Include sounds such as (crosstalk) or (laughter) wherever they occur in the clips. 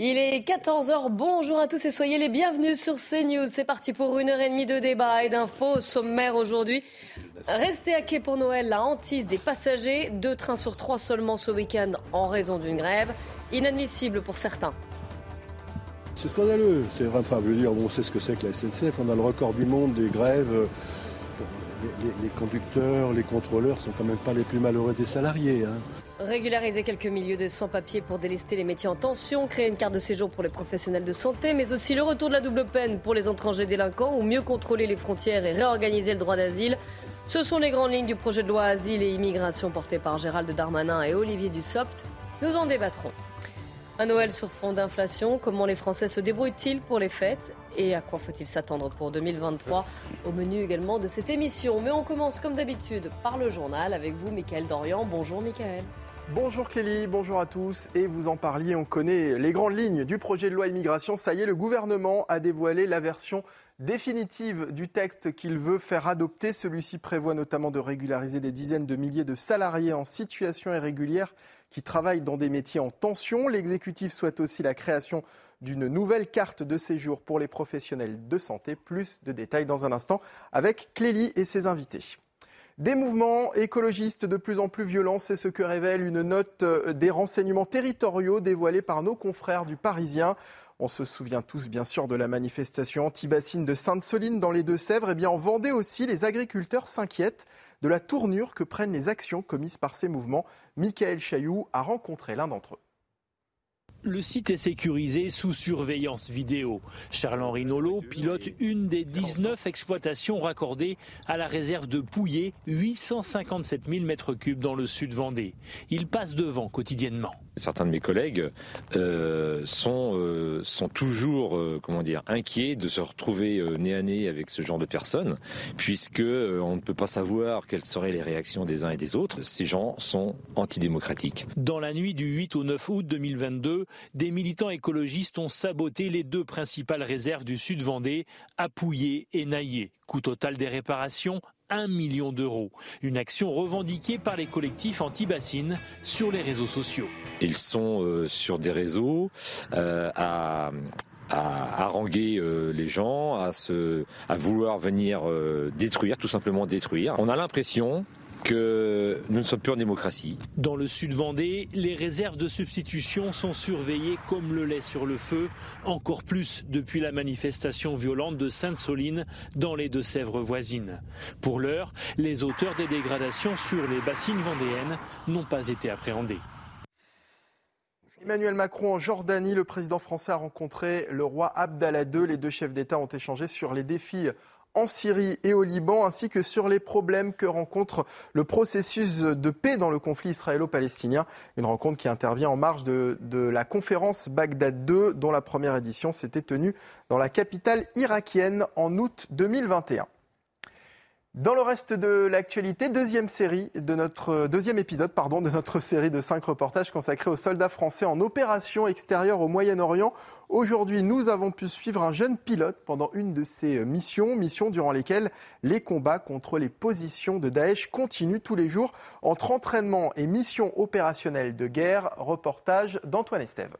Il est 14h, bonjour à tous et soyez les bienvenus sur CNews. C'est parti pour une heure et demie de débat et d'infos sommaire aujourd'hui. Restez à quai pour Noël, la hantise des passagers. Deux trains sur trois seulement ce week-end en raison d'une grève. Inadmissible pour certains. C'est scandaleux. C'est enfin, je veux dire, on sait ce que c'est que la SNCF. On a le record du monde des grèves. Les, les conducteurs, les contrôleurs sont quand même pas les plus malheureux des salariés. Hein. Régulariser quelques milieux de sans-papiers pour délester les métiers en tension, créer une carte de séjour pour les professionnels de santé, mais aussi le retour de la double peine pour les étrangers délinquants ou mieux contrôler les frontières et réorganiser le droit d'asile. Ce sont les grandes lignes du projet de loi Asile et Immigration porté par Gérald Darmanin et Olivier Dussopt. Nous en débattrons. Un Noël sur fond d'inflation, comment les Français se débrouillent-ils pour les fêtes et à quoi faut-il s'attendre pour 2023 Au menu également de cette émission. Mais on commence comme d'habitude par le journal avec vous, Michael Dorian. Bonjour Michael. Bonjour Kelly, bonjour à tous. Et vous en parliez, on connaît les grandes lignes du projet de loi immigration. Ça y est, le gouvernement a dévoilé la version définitive du texte qu'il veut faire adopter. Celui-ci prévoit notamment de régulariser des dizaines de milliers de salariés en situation irrégulière qui travaillent dans des métiers en tension. L'exécutif souhaite aussi la création d'une nouvelle carte de séjour pour les professionnels de santé. Plus de détails dans un instant avec Clélie et ses invités. Des mouvements écologistes de plus en plus violents, c'est ce que révèle une note des renseignements territoriaux dévoilée par nos confrères du Parisien. On se souvient tous bien sûr de la manifestation anti-bassine de Sainte-Soline dans les Deux-Sèvres. Et eh bien en Vendée aussi, les agriculteurs s'inquiètent de la tournure que prennent les actions commises par ces mouvements. Michael Chailloux a rencontré l'un d'entre eux. Le site est sécurisé sous surveillance vidéo. Charles-Henri Nolot pilote une des 19 exploitations raccordées à la réserve de Pouillet, 857 000 m3 dans le sud Vendée. Il passe devant quotidiennement. Certains de mes collègues euh, sont, euh, sont toujours euh, comment dire, inquiets de se retrouver nez à nez avec ce genre de personnes, puisque on ne peut pas savoir quelles seraient les réactions des uns et des autres. Ces gens sont antidémocratiques. Dans la nuit du 8 au 9 août 2022, des militants écologistes ont saboté les deux principales réserves du sud Vendée, Appouillé et Naillé. Coût total des réparations 1 million d'euros. Une action revendiquée par les collectifs anti-bassines sur les réseaux sociaux. Ils sont euh, sur des réseaux euh, à, haranguer euh, les gens, à, se, à vouloir venir détruire, tout simplement détruire. On a l'impression que nous ne sommes plus en démocratie. Dans le sud Vendée, les réserves de substitution sont surveillées comme le lait sur le feu, encore plus depuis la manifestation violente de Sainte-Soline dans les Deux-Sèvres voisines. Pour l'heure, les auteurs des dégradations sur les bassines vendéennes n'ont pas été appréhendés. Emmanuel Macron en Jordanie, le président français a rencontré le roi Abdallah II. Les deux chefs d'État ont échangé sur les défis en Syrie et au Liban, ainsi que sur les problèmes que rencontre le processus de paix dans le conflit israélo-palestinien. Une rencontre qui intervient en marge de, la conférence Bagdad 2, dont la première édition s'était tenue dans la capitale irakienne en août 2021. Dans le reste de l'actualité, deuxième série de notre deuxième épisode pardon de notre série de cinq reportages consacrés aux soldats français en opération extérieure au Moyen-Orient. Aujourd'hui, nous avons pu suivre un jeune pilote pendant une de ses missions, missions durant lesquelles les combats contre les positions de Daesh continuent tous les jours entre entraînement et missions opérationnelles de guerre. Reportage d'Antoine Estève.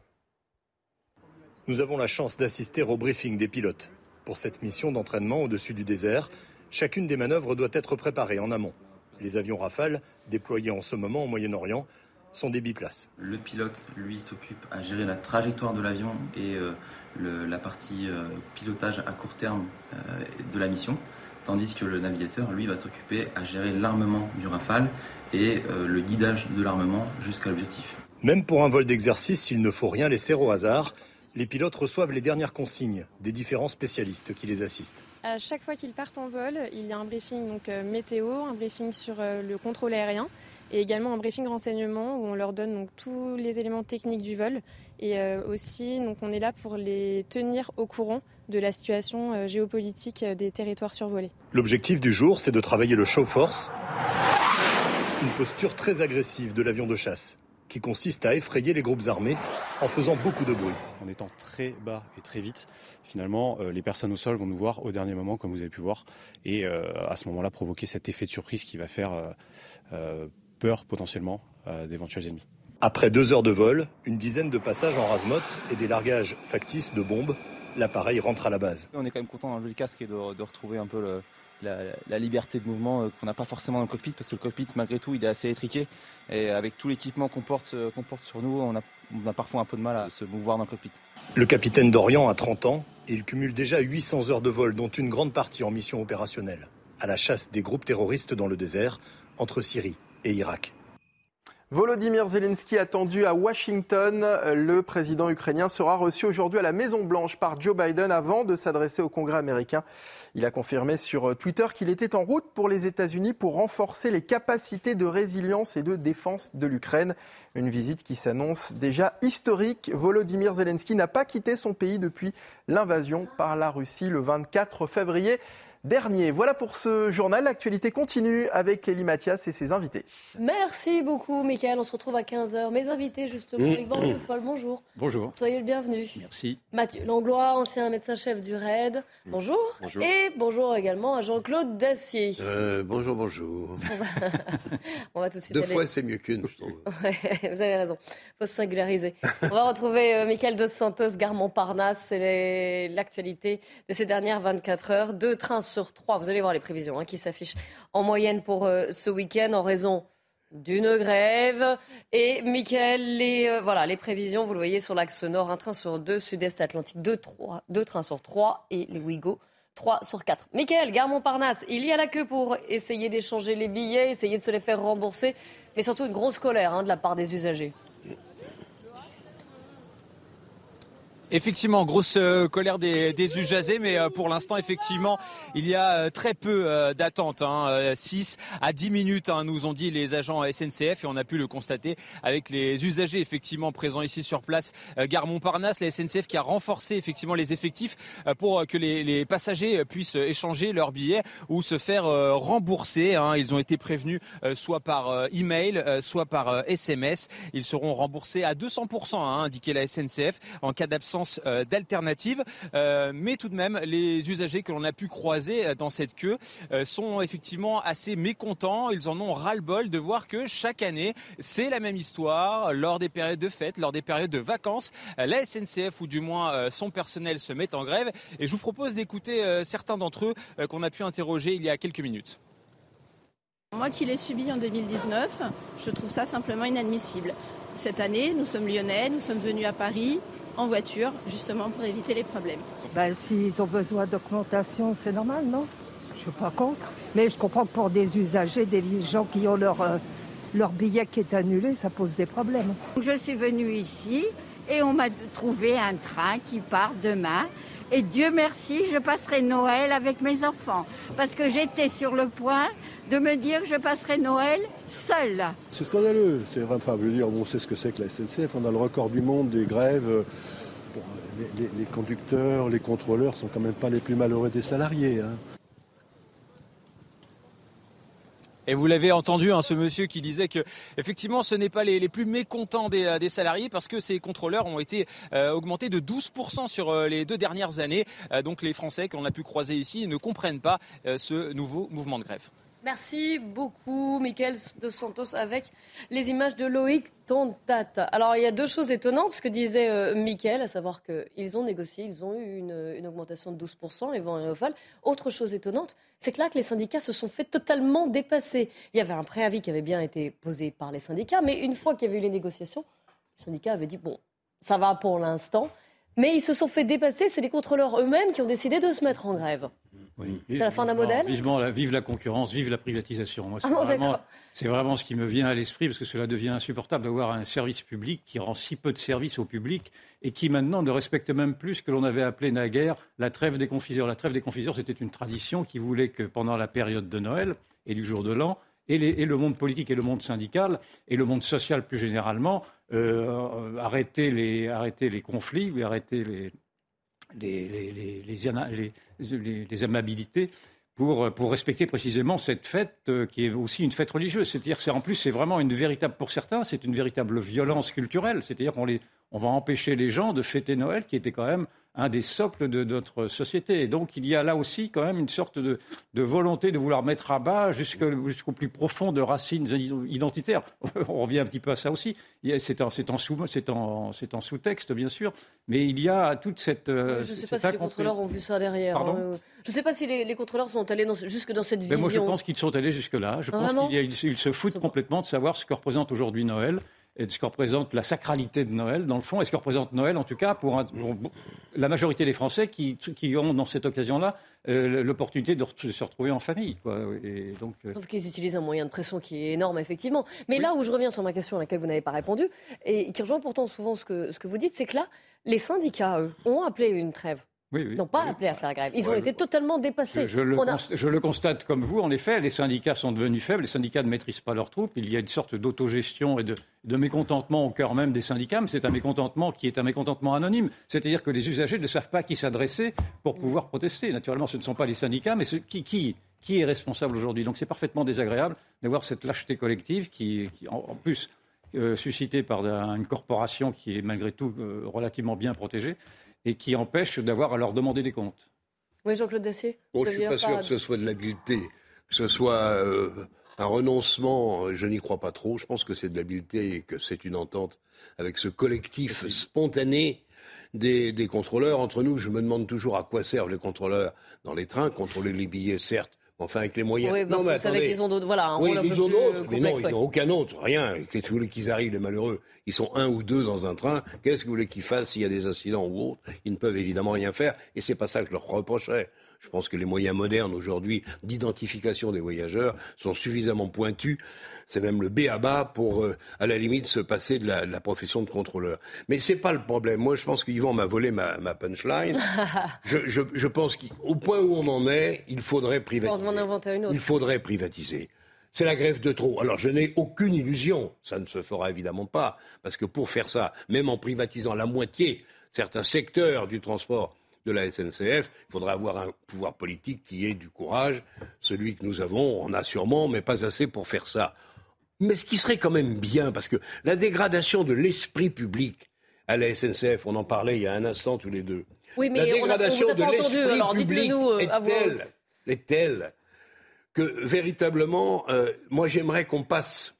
Nous avons la chance d'assister au briefing des pilotes pour cette mission d'entraînement au-dessus du désert. Chacune des manœuvres doit être préparée en amont. Les avions Rafale, déployés en ce moment au Moyen-Orient, sont des biplaces. Le pilote, lui, s'occupe à gérer la trajectoire de l'avion et euh, la partie euh, pilotage à court terme euh, de la mission, tandis que le navigateur, lui, va s'occuper à gérer l'armement du Rafale et le guidage de l'armement jusqu'à l'objectif. Même pour un vol d'exercice, il ne faut rien laisser au hasard. Les pilotes reçoivent les dernières consignes des différents spécialistes qui les assistent. À chaque fois qu'ils partent en vol, il y a un briefing donc, euh, météo, un briefing sur euh, le contrôle aérien et également un briefing renseignement où on leur donne donc, tous les éléments techniques du vol et euh, aussi donc, on est là pour les tenir au courant de la situation géopolitique des territoires survolés. L'objectif du jour, c'est de travailler le show force, une posture très agressive de l'avion de chasse qui consiste à effrayer les groupes armés en faisant beaucoup de bruit. En étant très bas et très vite, finalement, euh, les personnes au sol vont nous voir au dernier moment, comme vous avez pu voir, et euh, à ce moment-là provoquer cet effet de surprise qui va faire euh, peur potentiellement d'éventuels ennemis. Après deux heures de vol, une dizaine de passages en rasemote et des largages factices de bombes, l'appareil rentre à la base. On est quand même content d'enlever le casque et de, retrouver un peu la, liberté de mouvement qu'on n'a pas forcément dans le cockpit parce que le cockpit malgré tout il est assez étriqué et avec tout l'équipement qu'on porte, euh, porte sur nous on a, on a parfois un peu de mal à se mouvoir dans le cockpit. Le capitaine d'Orient a 30 ans et il cumule déjà 800 heures de vol dont une grande partie en mission opérationnelle à la chasse des groupes terroristes dans le désert entre Syrie et Irak. Volodymyr Zelensky attendu à Washington. Le président ukrainien sera reçu aujourd'hui à la Maison Blanche par Joe Biden avant de s'adresser au Congrès américain. Il a confirmé sur Twitter qu'il était en route pour les États-Unis pour renforcer les capacités de résilience et de défense de l'Ukraine. Une visite qui s'annonce déjà historique. Volodymyr Zelensky n'a pas quitté son pays depuis l'invasion par la Russie le 24 février dernier. Voilà pour ce journal. L'actualité continue avec Elie Mathias et ses invités. Merci beaucoup, Michael. On se retrouve à 15h. Mes invités, justement, mmh. Yvan Le Foll, bonjour. Bonjour. Soyez le bienvenu. Merci. Mathieu Langlois, ancien médecin-chef du RAID. Bonjour. Bonjour. Et bonjour également à Jean-Claude Dacier. Euh, bonjour, bonjour. (laughs) (laughs) On va tout de suite Deux fois, c'est mieux qu'une, je trouve. (laughs) vous avez raison. Il faut se singulariser. On va retrouver euh, Michael Dos Santos, Garmont-Parnasse. C'est l'actualité de ces dernières 24 heures. Deux trains sur trois. Vous allez voir les prévisions hein, qui s'affichent en moyenne pour euh, ce week-end en raison d'une grève. Et Michael, les, euh, voilà, les prévisions, vous le voyez sur l'axe nord, un train sur deux, sud-est Atlantique, deux, trois, deux trains sur trois, et les Ouigo, trois sur quatre. Michael, gare Montparnasse, il y a la queue pour essayer d'échanger les billets, essayer de se les faire rembourser, mais surtout une grosse colère hein, de la part des usagers. Effectivement, grosse euh, colère des, des usagers, mais euh, pour l'instant, effectivement, il y a euh, très peu d'attente. Hein, 6 à 10 minutes, hein, nous ont dit les agents SNCF, et on a pu le constater avec les usagers effectivement présents ici sur place. Gare Montparnasse, la SNCF qui a renforcé effectivement les effectifs pour que les, les passagers puissent échanger leurs billets ou se faire rembourser. Hein. Ils ont été prévenus soit par email, soit par SMS. Ils seront remboursés à 200%, hein, indiqué la SNCF, en cas d'absence euh, d'alternatives. Euh, mais tout de même, les usagers que l'on a pu croiser euh, dans cette queue sont effectivement assez mécontents. Ils en ont ras-le-bol de voir que chaque année, c'est la même histoire. Lors des périodes de fête, lors des périodes de vacances, la SNCF ou du moins son personnel se met en grève. Et je vous propose d'écouter certains d'entre eux qu'on a pu interroger il y a quelques minutes. Moi qui l'ai subi en 2019, je trouve ça simplement inadmissible. Cette année, nous sommes lyonnais, nous sommes venus à Paris, en voiture, justement pour éviter les problèmes. Ben, S'ils ont besoin d'augmentation, c'est normal, non? Je ne suis pas contre. Mais je comprends que pour des usagers, des gens qui ont leur, euh, leur billet qui est annulé, ça pose des problèmes. Je suis venue ici et on m'a trouvé un train qui part demain. Et Dieu merci, je passerai Noël avec mes enfants. Parce que j'étais sur le point de me dire que je passerai Noël seule. C'est scandaleux. C'est enfin, je veux dire, on sait ce que c'est que la SNCF. On a le record du monde des grèves. les, conducteurs, les contrôleurs sont quand même pas les plus malheureux des salariés. Hein. Et vous l'avez entendu, hein, ce monsieur qui disait que effectivement, ce n'est pas les, plus mécontents euh, des, salariés parce que ces contrôleurs ont été euh, augmentés de 12% sur euh, les deux dernières années. donc les Français qu'on a pu croiser ici ne comprennent pas ce nouveau mouvement de grève. Merci beaucoup, Michael Dos Santos, avec les images de Loïc Tontat. Alors, il y a deux choses étonnantes, ce que disait euh, à savoir qu'ils ont négocié, ils ont eu une, augmentation de 12%, Yvan et Ofal. Autre chose étonnante, c'est que là, que les syndicats se sont fait totalement dépasser. Il y avait un préavis qui avait bien été posé par les syndicats, mais une fois qu'il y avait eu les négociations, les syndicats avaient dit, bon, ça va pour l'instant, mais ils se sont fait dépasser, c'est les contrôleurs eux-mêmes qui ont décidé de se mettre en grève. Oui. C'est la fin d'un modèle vivement la, Vive la concurrence, vive la privatisation. c'est, ah vraiment, c'est vraiment ce qui me vient à l'esprit, parce que cela devient insupportable d'avoir un service public qui rend si peu de services au public et qui maintenant ne respecte même plus ce que l'on avait appelé naguère la trêve des confiseurs. La trêve des confiseurs, c'était une tradition qui voulait que pendant la période de Noël et du jour de l'an, et, le monde politique et le monde syndical et le monde social plus généralement euh, arrêter, les, arrêter les conflits, arrêter les, les, amabilités pour, pour, respecter précisément cette fête euh, qui est aussi une fête religieuse. C'est-à-dire, c'est en plus, c'est vraiment une véritable, pour certains, c'est une véritable violence culturelle. C'est-à-dire qu'on les, on va empêcher les gens de fêter Noël, qui était quand même un des socles de notre société. Et donc il y a là aussi quand même une sorte de, volonté de vouloir mettre à bas jusqu'au plus profond de racines identitaires. (laughs) On revient un petit peu à ça aussi. C'est en, en sous-texte, bien sûr, mais il y a toute cette... Euh, je ne sais pas si les contrôleurs ont vu ça derrière. Hein. Je ne sais pas si les, contrôleurs sont allés jusque dans cette vision. moi, je pense qu'ils sont allés jusque-là. Je pense qu'ils se foutent complètement de savoir ce que représente aujourd'hui Noël et de ce que représente la sacralité de Noël, dans le fond, et ce que représente Noël, en tout cas, pour, la majorité des Français qui, ont, dans cette occasion-là, euh, l'opportunité de, se retrouver en famille. Quoi. Et donc, euh, Sauf qu'ils utilisent un moyen de pression qui est énorme, effectivement. Mais là où je reviens sur ma question à laquelle vous n'avez pas répondu, et qui rejoint pourtant souvent ce que, ce que vous dites, c'est que là, les syndicats, eux, ont appelé une trêve n'ont pas appelé à faire grève. Ils ont été totalement dépassés. Je, le constate comme vous, en effet, les syndicats sont devenus faibles, les syndicats ne maîtrisent pas leurs troupes, il y a une sorte d'autogestion et de, mécontentement au cœur même des syndicats, mais c'est un mécontentement qui est un mécontentement anonyme. C'est-à-dire que les usagers ne savent pas à qui s'adresser pour pouvoir protester. Naturellement, ce ne sont pas les syndicats, mais qui, qui, est responsable aujourd'hui? Donc c'est parfaitement désagréable d'avoir cette lâcheté collective qui, en, plus, euh, suscitée par une corporation qui est malgré tout euh, relativement bien protégée et qui empêche d'avoir à leur demander des comptes. Oui, Jean-Claude Dacier bon, Je ne suis pas sûr que ce soit de l'habileté, que ce soit euh, un renoncement, je n'y crois pas trop. Je pense que c'est de l'habileté et que c'est une entente avec ce collectif spontané des, des, contrôleurs. Entre nous, je me demande toujours à quoi servent les contrôleurs dans les trains. Contrôler les billets, certes, Enfin, avec les moyens. Oui, non, mais avec les ondes voilà. oui, les ondes mais non, ils n'ont aucun autre, rien. Qu'est-ce que vous voulez qu'ils arrivent, les malheureux? Ils sont un ou deux dans un train. Qu'est-ce que vous voulez qu'ils fassent s'il y a des incidents ou autres? Ils ne peuvent évidemment rien faire. Et c'est pas ça que je leur reprocherais. Je pense que les moyens modernes aujourd'hui d'identification des voyageurs sont suffisamment pointus. C'est même le B à bas pour, euh, à la limite, se passer de la, profession de contrôleur. Mais c'est pas le problème. Moi, je pense qu'Yvan m'a volé ma, punchline. (laughs) je, pense qu'au point où on en est, il faudrait privatiser. Il faudrait privatiser. C'est la grève de trop. Alors je n'ai aucune illusion, ça ne se fera évidemment pas, parce que pour faire ça, même en privatisant la moitié, certains secteurs du transport de la SNCF, il faudra avoir un pouvoir politique qui ait du courage. Celui que nous avons, on a sûrement, mais pas assez pour faire ça. Mais ce qui serait quand même bien, parce que la dégradation de l'esprit public à la SNCF, on en parlait il y a un instant tous les deux. Oui, mais la dégradation de l'esprit public euh, est, telle, est telle que véritablement, euh, moi j'aimerais qu'on passe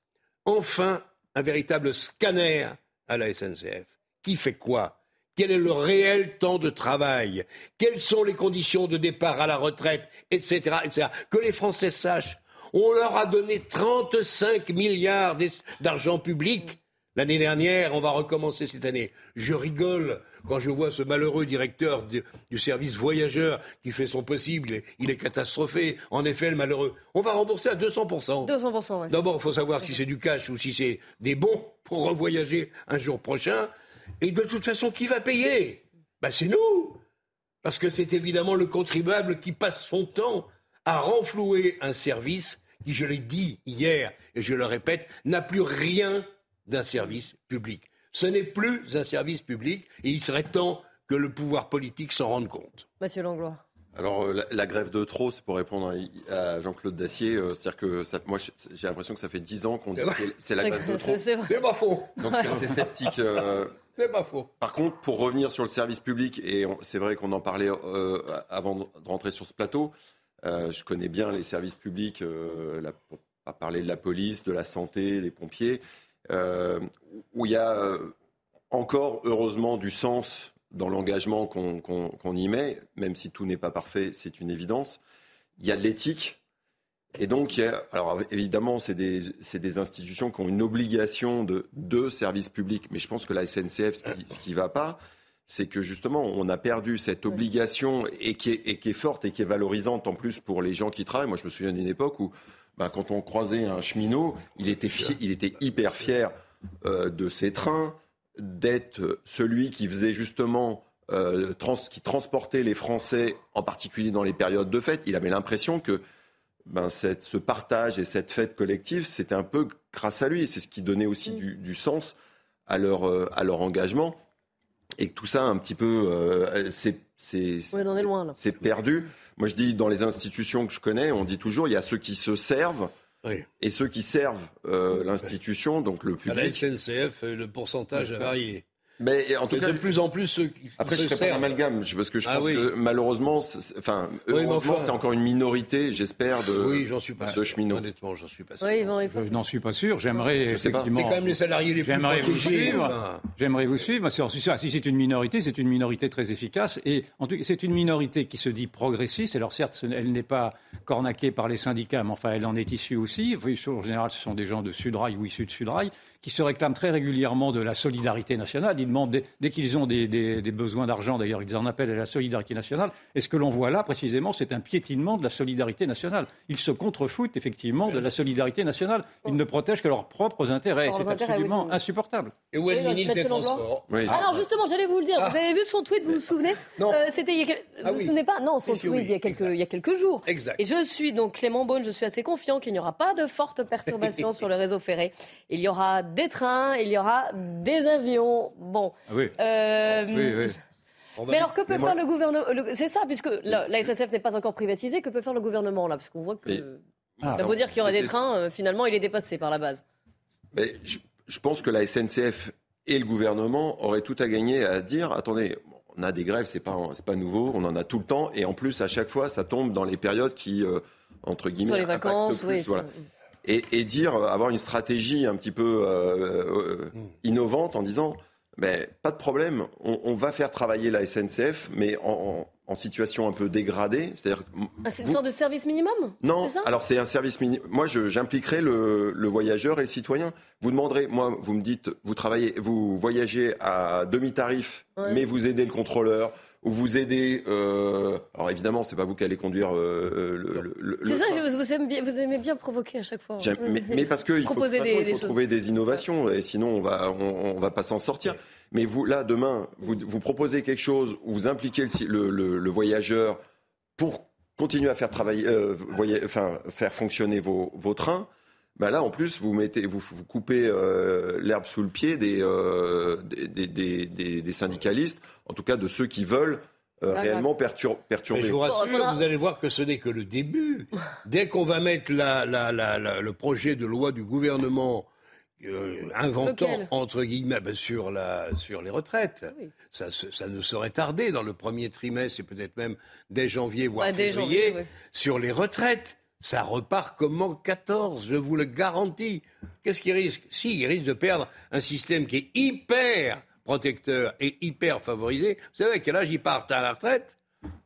enfin un véritable scanner à la SNCF. Qui fait quoi? Quel est le réel temps de travail, quelles sont les conditions de départ à la retraite, etc., etc. Que les Français sachent. On leur a donné 35 milliards d'argent public. L'année dernière, on va recommencer cette année. Je rigole quand je vois ce malheureux directeur du, service voyageur qui fait son possible. Il est catastrophé. En effet, le malheureux. On va rembourser à 200%. 200%, oui. D'abord, il faut savoir si c'est du cash ou si c'est des bons pour revoyager un jour prochain. Et de toute façon, qui va payer? Ben, C'est nous. Parce que c'est évidemment le contribuable qui passe son temps à renflouer un service qui, je l'ai dit hier et je le répète, n'a plus rien d'un service public. Ce n'est plus un service public et il serait temps que le pouvoir politique s'en rende compte. Monsieur Langlois. Alors la, grève de trop, c'est pour répondre à, Jean-Claude Dacier. Euh, c'est-à-dire que moi, j'ai l'impression que ça fait dix ans qu'on dit que c'est la grève de trop. C'est pas faux. Donc assez sceptique. Euh, c'est pas faux. Par contre, pour revenir sur le service public, et c'est vrai qu'on en parlait avant de rentrer sur ce plateau, je connais bien les services publics, la, pour pas parler de la police, de la santé, des pompiers, où il y a encore, heureusement, du sens dans l'engagement qu'on y met, même si tout n'est pas parfait, c'est une évidence. Il y a de l'éthique. Et donc, alors évidemment, c'est des, des, institutions qui ont une obligation de, de service public. Mais je pense que la SNCF, ce qui ne va pas, c'est que justement, on a perdu cette obligation et qui, est, et qui, est, forte et qui est valorisante en plus pour les gens qui travaillent. Moi, je me souviens d'une époque où, bah, quand on croisait un cheminot, il était, il était hyper fier euh, de ses trains, d'être celui qui faisait justement euh, qui transportait les Français, en particulier dans les périodes de fête. Il avait l'impression que ben, cette, ce partage et cette fête collective, c'était un peu grâce à lui. C'est ce qui donnait aussi du, du, sens à leur, euh, à leur engagement. Et que tout ça, un petit peu, euh, c'est c'est perdu. Moi, je dis, dans les institutions que je connais, on dit toujours, il y a ceux qui se servent et ceux qui servent euh, l'institution, donc le public. À la SNCF, le pourcentage a varié. Mais en tout cas, de plus en plus ceux qui Après, se je ferai pas servent. d'amalgame, parce que je Ah pense oui. que malheureusement, enfin, Oui, heureusement, enfin- c'est encore une minorité, j'espère, de, Oui, j'en suis pas de sûr. cheminots. Honnêtement, j'en suis pas sûr. Oui, bon, faut- Je n'en suis pas sûr. J'aimerais Je sais pas. effectivement. C'est quand même les salariés les plus J'aimerais vous suivre. enfin. J'aimerais vous suivre. Si c'est une minorité, c'est une minorité très efficace. Et en tout cas, c'est une minorité qui se dit progressiste. Alors certes, ce- elle n'est pas cornaquée par les syndicats, mais enfin, elle en est issue aussi. En général, ce sont des gens de Sudrail ou issus de Sudrail qui se réclament très régulièrement de la solidarité nationale. Ils demandent, dès, dès qu'ils ont des, des- des besoins d'argent, d'ailleurs, ils en appellent à la solidarité nationale. Et ce que l'on voit là, précisément, c'est un piétinement de la solidarité nationale. Ils se contrefoutent, effectivement, de la solidarité nationale. Ils ne protègent que leurs propres intérêts. C'est absolument oui, insupportable. Et où est le ministre des Transports? Oui. Alors justement, j'allais vous le dire. Ah. Vous avez vu son tweet, vous vous souvenez? Non. Euh, C'était il y a quel- Ah vous vous souvenez pas? Non, son tweet oui, il, y a quelques, il y a quelques jours. Exact. Et je suis donc Clément Beaune, je suis assez confiant qu'il n'y aura pas de fortes perturbations (laughs) sur le réseau ferré. Il y aura des trains, il y aura des avions. Bon. Ah oui. Euh, Oui, oui. Va Mais alors que peut Mais moi- faire le gouvernement C'est ça, puisque la, la SNCF n'est pas encore privatisée. Que peut faire le gouvernement là? Parce qu'on voit que. Mais- Ça Ah, veut dire qu'il y aura des trains. euh, finalement, il est dépassé par la base. Mais je, je pense que la SNCF et le gouvernement auraient tout à gagner à se dire attendez, on a des grèves, c'est pas c'est pas nouveau, on en a tout le temps, et en plus à chaque fois ça tombe dans les périodes qui euh, entre guillemets Sur les vacances, plus, oui. voilà. Et, et dire euh, avoir une stratégie un petit peu euh, euh, innovante en disant mais pas de problème, on, on va faire travailler la SNCF, mais en, en- en situation un peu dégradée, c'est-à-dire Ah, c'est une vous- sorte de service minimum? Non, c'est ça? alors c'est un service minimum. Moi, je- j'impliquerai le, le voyageur et le citoyen. Vous demanderez, moi, vous me dites, vous travaillez, vous voyagez à demi-tarif, Ouais. mais vous aidez le contrôleur vous aidez. euh, alors évidemment, c'est pas vous qui allez conduire euh, le. le- C'est ça, je- vous, aimez bien, vous aimez bien provoquer à chaque fois. J'aime- Mais, mais parce qu'il faut, de façon, il trouver des innovations, et sinon on va, on, on va pas s'en sortir. Mais vous, là, demain, vous, vous proposez quelque chose vous impliquez le, voyageur pour continuer à faire travailler, euh, enfin, faire fonctionner vos, vos trains. Ben là, en plus, vous mettez, vous, vous coupez euh, l'herbe sous le pied des, euh, des, des- des- des- des syndicalistes, en tout cas de ceux qui veulent euh, Ah, réellement pertur- Mais perturber. je vous rassure, vous allez voir que ce n'est que le début. (laughs) Dès qu'on va mettre la- la- la- la- le projet de loi du gouvernement euh, inventant, Lequel? entre guillemets, ben, sur, la, sur les retraites, Oui. ça, ne saurait tarder dans le premier trimestre et peut-être même dès janvier, voire Ouais, février, janvier, ouais. sur les retraites. Ça repart comme en 14, je vous le garantis. Qu'est-ce qu'il risque? Si, il risque de perdre un système qui est hyper protecteur et hyper favorisé. Vous savez à quel âge ils partent à la retraite?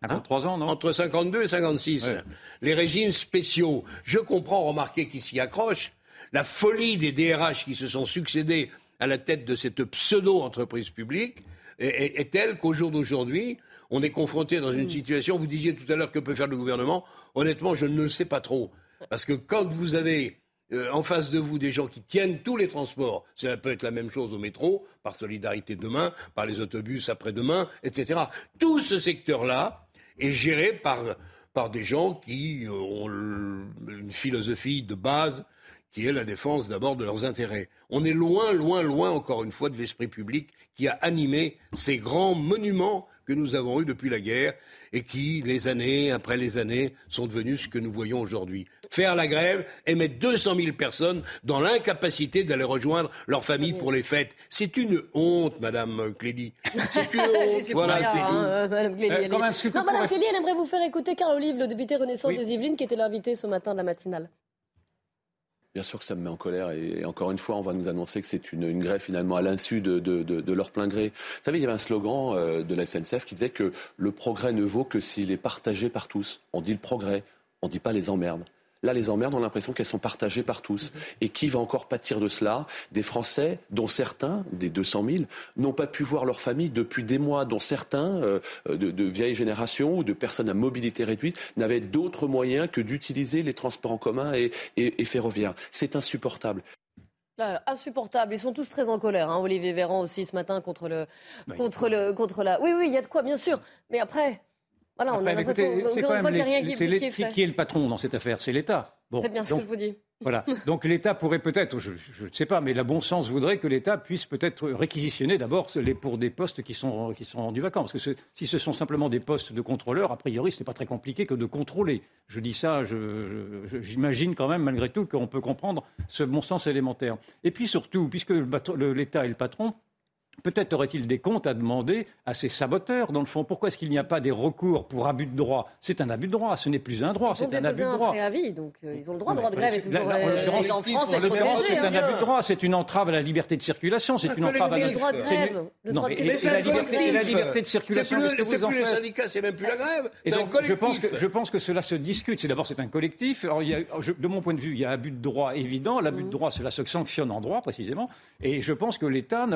À 23 ans, non? Entre 52 et 56. Ouais. Les régimes spéciaux. Je comprends, remarquez qu'ils s'y accrochent. La folie des DRH qui se sont succédés à la tête de cette pseudo-entreprise publique est, est- est telle qu'au jour d'aujourd'hui, on est confronté dans une situation, vous disiez tout à l'heure que peut faire le gouvernement, honnêtement, je ne le sais pas trop. Parce que quand vous avez euh, en face de vous des gens qui tiennent tous les transports, ça peut être la même chose au métro, par solidarité demain, par les autobus après-demain, etc. Tout ce secteur-là est géré par, par des gens qui ont une philosophie de base qui est la défense d'abord de leurs intérêts. On est loin, loin, loin, encore une fois, de l'esprit public qui a animé ces grands monuments que nous avons eus depuis la guerre et qui, les années après les années, sont devenus ce que nous voyons aujourd'hui. Faire la grève et mettre 200 000 personnes dans l'incapacité d'aller rejoindre leur famille pour les fêtes. C'est une honte, Madame Clédy. C'est une (laughs) honte. C'est voilà, pour c'est rien, tout. hein, Madame Clélie, Euh, elle Non, Madame Clélie, aimerait vous faire écouter Carl Olive, le député Renaissance Oui. des Yvelines, qui était l'invité ce matin de la matinale. Bien sûr que ça me met en colère et, encore une fois, on va nous annoncer que c'est une, grève finalement à l'insu de, de- leur plein gré. Vous savez, il y avait un slogan euh, de la SNCF qui disait que le progrès ne vaut que s'il est partagé par tous. On dit le progrès, on dit pas les emmerdes. Là, les emmerdes, on a l'impression qu'elles sont partagées par tous. Et qui va encore pâtir de cela? Des Français, dont certains, des 200 000, n'ont pas pu voir leur famille depuis des mois, dont certains, euh, de, de vieilles générations ou de personnes à mobilité réduite, n'avaient d'autres moyens que d'utiliser les transports en commun et, et- et ferroviaires. C'est insupportable. Là, insupportable. Ils sont tous très en colère. hein. Olivier Véran aussi ce matin contre le, contre le, contre la. Oui, oui, il y a de quoi, bien sûr. Mais après, voilà, on a écoutez, c'est quand même qui, c'est qui les- est qui, fait. qui est le patron dans cette affaire C'est l'État. Bon, C'est bien ce donc, que je vous dis. Voilà. (laughs) Donc l'État pourrait peut-être, je ne sais pas, mais la bon sens voudrait que l'État puisse peut-être réquisitionner d'abord pour des postes qui sont, qui sont rendus vacants. Parce que ce- si ce sont simplement des postes de contrôleurs, a priori, ce n'est pas très compliqué que de contrôler. Je dis ça, j'imagine quand même, malgré tout, qu'on peut comprendre ce bon sens élémentaire. Et puis surtout, puisque l'État est le patron, Peut-être aurait-il des comptes à demander à ces saboteurs, dans le fond. Pourquoi est-ce qu'il n'y a pas des recours pour abus de droit? C'est un abus de droit, ce n'est plus un droit, c'est un abus de droit. Un préavis, donc euh, ils ont le droit, le droit de grève est toujours là, euh, en France, c'est un abus de droit, c'est une entrave à la liberté de circulation, c'est une entrave à le droit de grève. Le droit de et, la liberté, et la liberté de circulation, c'est plus, plus les syndicats, c'est même plus la grève, c'est un collectif. Je pense, que, je pense que cela se discute. C'est d'abord c'est un collectif. Alors, il y a, de mon point de vue, il y a abus de droit évident. L'abus de droit, cela se sanctionne en droit précisément. Et je pense que l'État,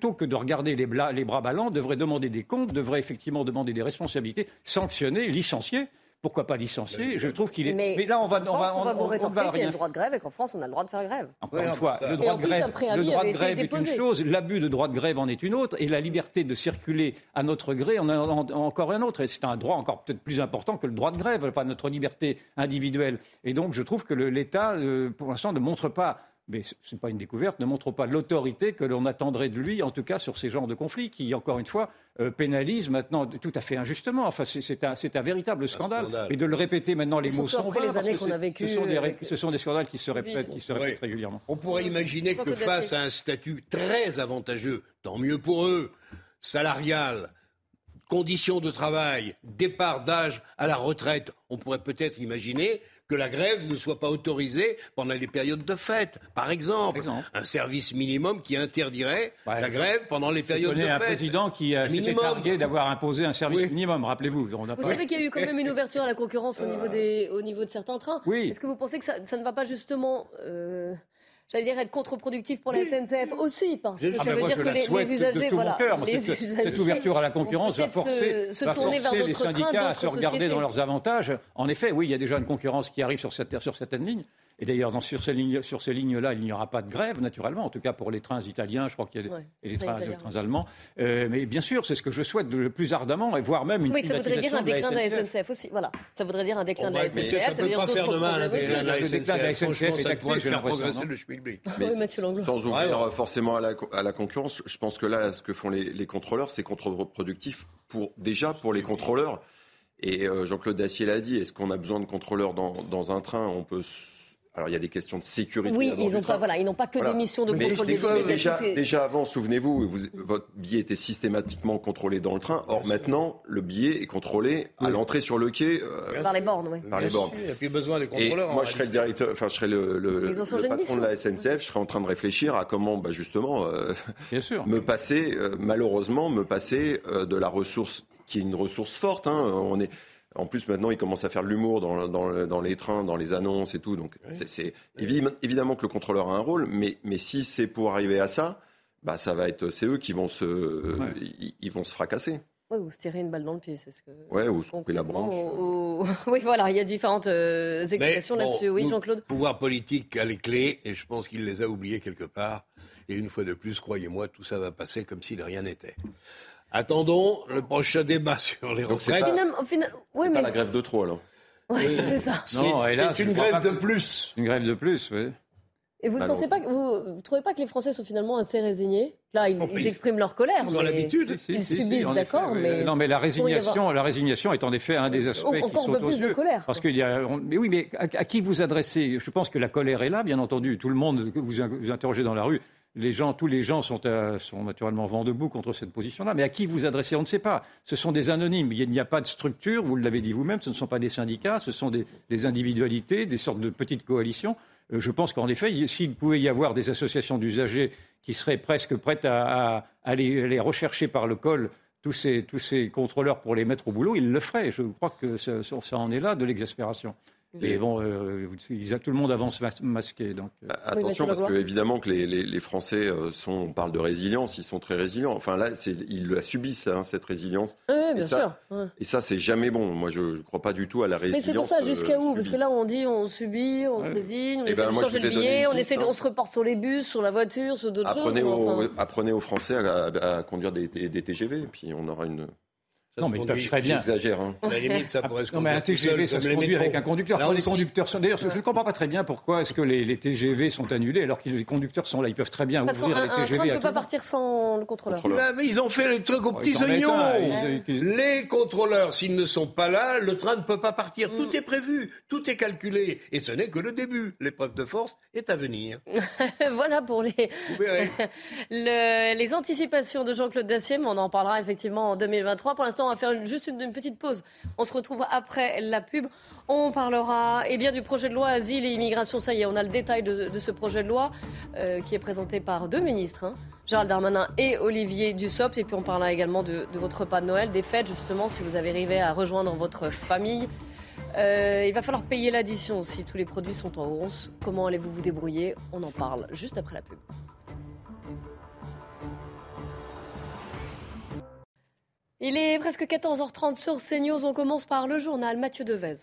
plutôt que de regarder les, les bras ballants, devrait demander des comptes, devrait effectivement demander des responsabilités, sanctionner, licencier pourquoi pas licencier? Je trouve qu'il est. Mais, là, on va, on va, on va vous rétorquer qu'il y a le droit de grève et qu'en France, on a le droit de faire grève. Encore une fois, le droit de grève, le droit de grève est une chose, l'abus de droit de grève en est une autre, et la liberté de circuler à notre gré en est encore un autre. Et c'est un droit encore peut-être plus important que le droit de grève, enfin notre liberté individuelle. Et donc, je trouve que l'État, euh, pour l'instant, ne montre pas mais ce n'est pas une découverte, ne montre pas l'autorité que l'on attendrait de lui, en tout cas sur ces genres de conflits, qui, encore une fois, euh, pénalisent maintenant tout à fait injustement. Enfin, c'est un, un, véritable scandale. Et de le répéter maintenant, les mots sont vains. Les années qu'on a vécu, ce, sont des, ce sont des scandales qui se répètent, qui se répètent régulièrement. On pourrait imaginer que face à un statut très avantageux, tant mieux pour eux, salarial, conditions de travail, départ d'âge à la retraite, on pourrait peut-être imaginer que la grève ne soit pas autorisée pendant les périodes de fête, par exemple. Un service minimum qui interdirait la grève pendant les périodes de fête. un président qui a s'était targué d'avoir imposé un service minimum, rappelez-vous. Vous savez qu'il y a eu quand même une ouverture à la concurrence au niveau, des, au niveau de certains trains. Oui. Est-ce que vous pensez que ça, ne va pas justement... Euh, j'allais dire, être contre-productif pour la SNCF aussi, parce que ah ça veut dire que les, usagers, voilà, cette ouverture à la concurrence va forcer, se, va tourner forcer vers les syndicats trains, à se regarder dans leurs avantages. En effet, oui, il y a déjà une concurrence qui arrive sur, cette, sur certaines lignes. Et d'ailleurs, sur ces lignes, lignes-là, il n'y aura pas de grève, naturellement. En tout cas, pour les trains italiens, je crois qu'il y a et les trains, allemands. Euh, mais bien sûr, c'est ce que je souhaite le plus ardemment, et voire même une oui, ça voudrait dire un déclin de la SNCF, aussi. Voilà, ça voudrait dire un déclin de la SNCF. Ça, ça veut pas faire de mal. Le déclin de la SNCF est acté, faire progresser le schmilblick. Sans ouvrir forcément à la concurrence, je pense que là, ce que font les contrôleurs, c'est contre-productif pour déjà pour les contrôleurs. Et euh, Jean-Claude Dacier l'a dit, est-ce qu'on a besoin de contrôleurs dans, dans un train? On peut alors il y a des questions de sécurité. Oui, ils n'ont pas, voilà, ils n'ont pas que des missions de contrôle des billets. Déjà, déjà avant, souvenez-vous, votre billet était systématiquement contrôlé dans le train. Or maintenant, le billet est contrôlé à l'entrée sur le quai. Euh, par les bornes, oui. Par les bornes. Il n'y a plus besoin des contrôleurs. Et moi, je serais le directeur, enfin, je serais le, le, patron de la SNCF. Je serais en train de réfléchir à comment, bah, justement, euh, Bien sûr. me passer, euh, malheureusement, me passer de la ressource qui est une ressource forte. Hein. On est en plus, maintenant, il commence à faire de l'humour dans, dans, les trains, dans les annonces et tout. Donc, c'est évidemment que le contrôleur a un rôle, mais, mais si c'est pour arriver à ça, bah, ça va être, c'est eux qui vont se, ils, vont se fracasser. Ouais, ou se tirer une balle dans le pied, c'est ce que. Ouais, ou se couper la branche. (laughs) Oui, voilà, il y a différentes euh, explications là-dessus. Oui, Jean-Claude. Le pouvoir politique a les clés, et je pense qu'il les a oubliées quelque part. Et une fois de plus, croyez-moi, tout ça va passer comme si de rien n'était. Attendons le prochain débat (laughs) sur les retraites. C'est pas, la grève de trop, alors. Oui, (laughs) c'est ça. C'est une grève de plus. Une grève de plus, oui. Et vous ne pensez pas, vous, trouvez pas que les Français sont finalement assez résignés? Là, ils, expriment leur colère. Ils ont l'habitude. Ils subissent, d'accord, mais non, mais la résignation, la résignation est en effet un des aspects qui sont un peu plus de colère. Parce qu'il y a, mais oui, mais à, qui vous adressez? Je pense que la colère est là, bien entendu. Tout le monde que vous, vous interrogez dans la rue les gens, tous les gens sont, euh, sont, naturellement vent debout contre cette position-là. Mais à qui vous adressez On ne sait pas. Ce sont des anonymes. Il n'y a pas de structure, vous l'avez dit vous-même, ce ne sont pas des syndicats, ce sont des, individualités, des sortes de petites coalitions. Euh, je pense qu'en effet, s'il pouvait y avoir des associations d'usagers qui seraient presque prêtes à, aller rechercher par le col tous ces, tous ces contrôleurs pour les mettre au boulot, ils le feraient. Je crois que ça en est là de l'exaspération. Mais bon, euh, tout le monde avance masqué. Donc, euh. Attention, parce que évidemment que les, les, les Français euh, sont, on parle de résilience, ils sont très résilients. Enfin là, ils la subissent, hein, cette résilience. Oui, bien et sûr. Et ça, c'est jamais bon. Moi, je ne crois pas du tout à la résilience. Mais c'est pour ça, jusqu'à où? Parce que là, on dit on subit, on se résigne, on eh essaie ben, de changer le billet, on, essaie on se reporte sur les bus, sur la voiture, sur d'autres choses. Apprenez aux Français à, conduire des, des, TGV, et puis on aura une non, mais ils peuvent très bien. J'exagère. Hein. À la limite, ça pourrait se Non, mais un TGV, ça se conduit avec un conducteur. Quand les conducteurs sont. D'ailleurs, je ne comprends pas très bien pourquoi est-ce que les, TGV sont annulés alors que les conducteurs sont là. Ils peuvent très bien ouvrir les TGV. Un train ne peut pas partir sans le contrôleur. mais ils ont fait les trucs aux petits oignons. Les contrôleurs, s'ils ne sont pas là, le train ne peut pas partir. Tout mm. est prévu, tout est calculé. Et ce n'est que le début. L'épreuve de force est à venir. (laughs) voilà pour les, (laughs) les anticipations de Jean-Claude Dacier, mais on en parlera effectivement en 2023. Pour l'instant, on va faire juste une, petite pause. On se retrouve après la pub. On parlera eh bien, du projet de loi Asile et Immigration. Ça y est, on a le détail de, ce projet de loi euh, qui est présenté par deux ministres, hein, Gérald Darmanin et Olivier Dussopt. Et puis on parlera également de, votre repas de Noël, des fêtes, justement, si vous avez arrivé à rejoindre votre famille. Euh, il va falloir payer l'addition si tous les produits sont en hausse. Comment allez-vous vous débrouiller? On en parle juste après la pub. Il est presque 14h30 sur CNews. On commence par le journal Mathieu Devez.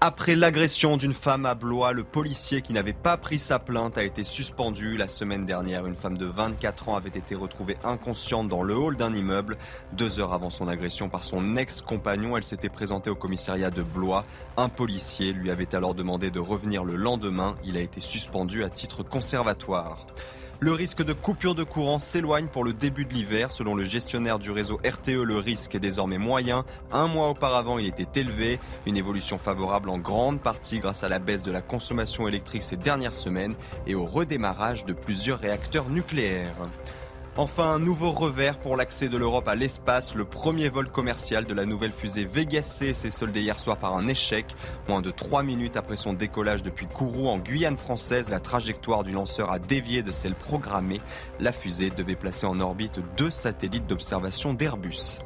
Après l'agression d'une femme à Blois, le policier qui n'avait pas pris sa plainte a été suspendu. La semaine dernière, une femme de 24 ans avait été retrouvée inconsciente dans le hall d'un immeuble. Deux heures avant son agression par son ex-compagnon, elle s'était présentée au commissariat de Blois. Un policier lui avait alors demandé de revenir le lendemain. Il a été suspendu à titre conservatoire. Le risque de coupure de courant s'éloigne pour le début de l'hiver. Selon le gestionnaire du réseau RTE, le risque est désormais moyen. Un mois auparavant, il était élevé. Une évolution favorable en grande partie grâce à la baisse de la consommation électrique ces dernières semaines et au redémarrage de plusieurs réacteurs nucléaires. Enfin, un nouveau revers pour l'accès de l'Europe à l'espace. Le premier vol commercial de la nouvelle fusée Vega C s'est soldé hier soir par un échec. Moins de trois minutes après son décollage depuis Kourou en Guyane française, la trajectoire du lanceur a dévié de celle programmée. La fusée devait placer en orbite deux satellites d'observation d'Airbus.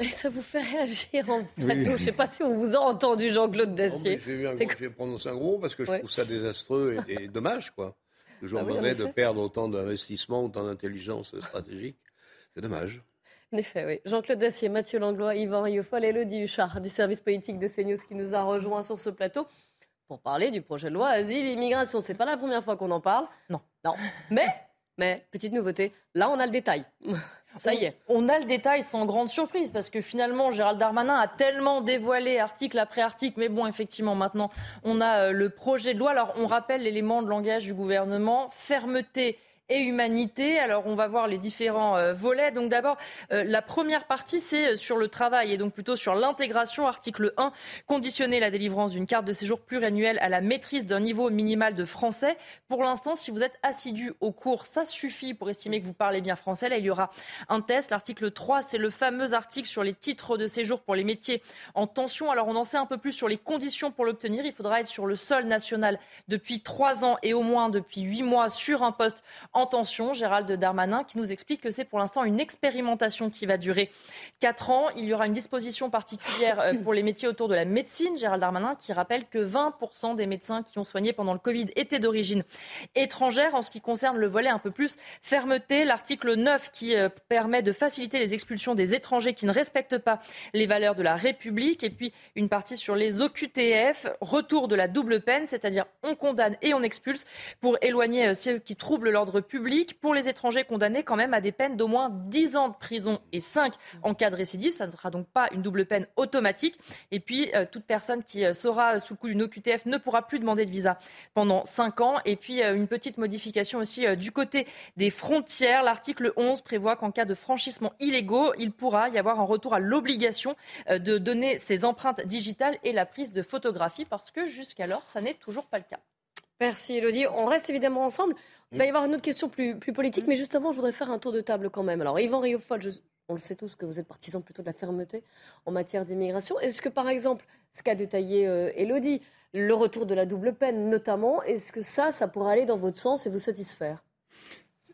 Et ça vous fait réagir en plateau. Je ne sais pas si on vous a entendu, Jean-Claude Dacier. J'ai prononcé un gros parce que je trouve ça désastreux et dommage, quoi toujours ah mauvais de perdre autant d'investissement, autant d'intelligence stratégique. C'est dommage. En effet, oui. Jean-Claude Dacier, Mathieu Langlois, Yvan Riofol, Elodie Huchard du service politique de CNews qui nous a rejoints sur ce plateau pour parler du projet de loi Asile et Immigration. C'est pas la première fois qu'on en parle. Non. Non. Mais, mais, petite nouveauté, là on a le détail. (laughs) Ça y est. On a le détail sans grande surprise parce que finalement, Gérald Darmanin a tellement dévoilé article après article. Mais bon, effectivement, maintenant, on a euh, le projet de loi. Alors, on rappelle l'élément de langage du gouvernement fermeté et humanité. Alors on va voir les différents euh, volets. Donc d'abord, euh, la première partie, c'est euh, sur le travail et donc plutôt sur l'intégration. Article 1, conditionner la délivrance d'une carte de séjour pluriannuelle à la maîtrise d'un niveau minimal de français. Pour l'instant, si vous êtes assidu au cours, ça suffit pour estimer que vous parlez bien français. Là, il y aura un test. L'article 3, c'est le fameux article sur les titres de séjour pour les métiers en tension. Alors on en sait un peu plus sur les conditions pour l'obtenir. Il faudra être sur le sol national depuis trois ans et au moins depuis huit mois sur un poste en tension, Gérald Darmanin, qui nous explique que c'est pour l'instant une expérimentation qui va durer 4 ans. Il y aura une disposition particulière euh, pour les métiers autour de la médecine. Gérald Darmanin qui rappelle que 20% des médecins qui ont soigné pendant le Covid étaient d'origine étrangère. En ce qui concerne le volet un peu plus fermeté, l'article 9 qui euh, permet de faciliter les expulsions des étrangers qui ne respectent pas les valeurs de la République. Et puis une partie sur les OQTF, retour de la double peine, c'est-à-dire on condamne et on expulse pour éloigner euh, ceux qui troublent l'ordre public pour les étrangers condamnés quand même à des peines d'au moins 10 ans de prison et 5 en cas de récidive. Ça ne sera donc pas une double peine automatique. Et puis, euh, toute personne qui euh, sera sous le coup d'une OQTF ne pourra plus demander de visa pendant 5 ans. Et puis, euh, une petite modification aussi du côté des frontières. L'article 11 prévoit qu'en cas de franchissement illégaux, il pourra y avoir un retour à l'obligation de donner ses empreintes digitales et la prise de photographie parce que jusqu'alors, ça n'est toujours pas le cas. Merci Elodie. On reste évidemment ensemble. Il va y avoir une autre question plus, politique, mais juste avant, je voudrais faire un tour de table quand même. Alors, Yvan Riofol, on le sait tous que vous êtes partisan plutôt de la fermeté en matière d'immigration. Est-ce que, par exemple, ce qu'a détaillé euh, Elodie, le retour de la double peine notamment, est-ce que ça, ça pourrait aller dans votre sens et vous satisfaire?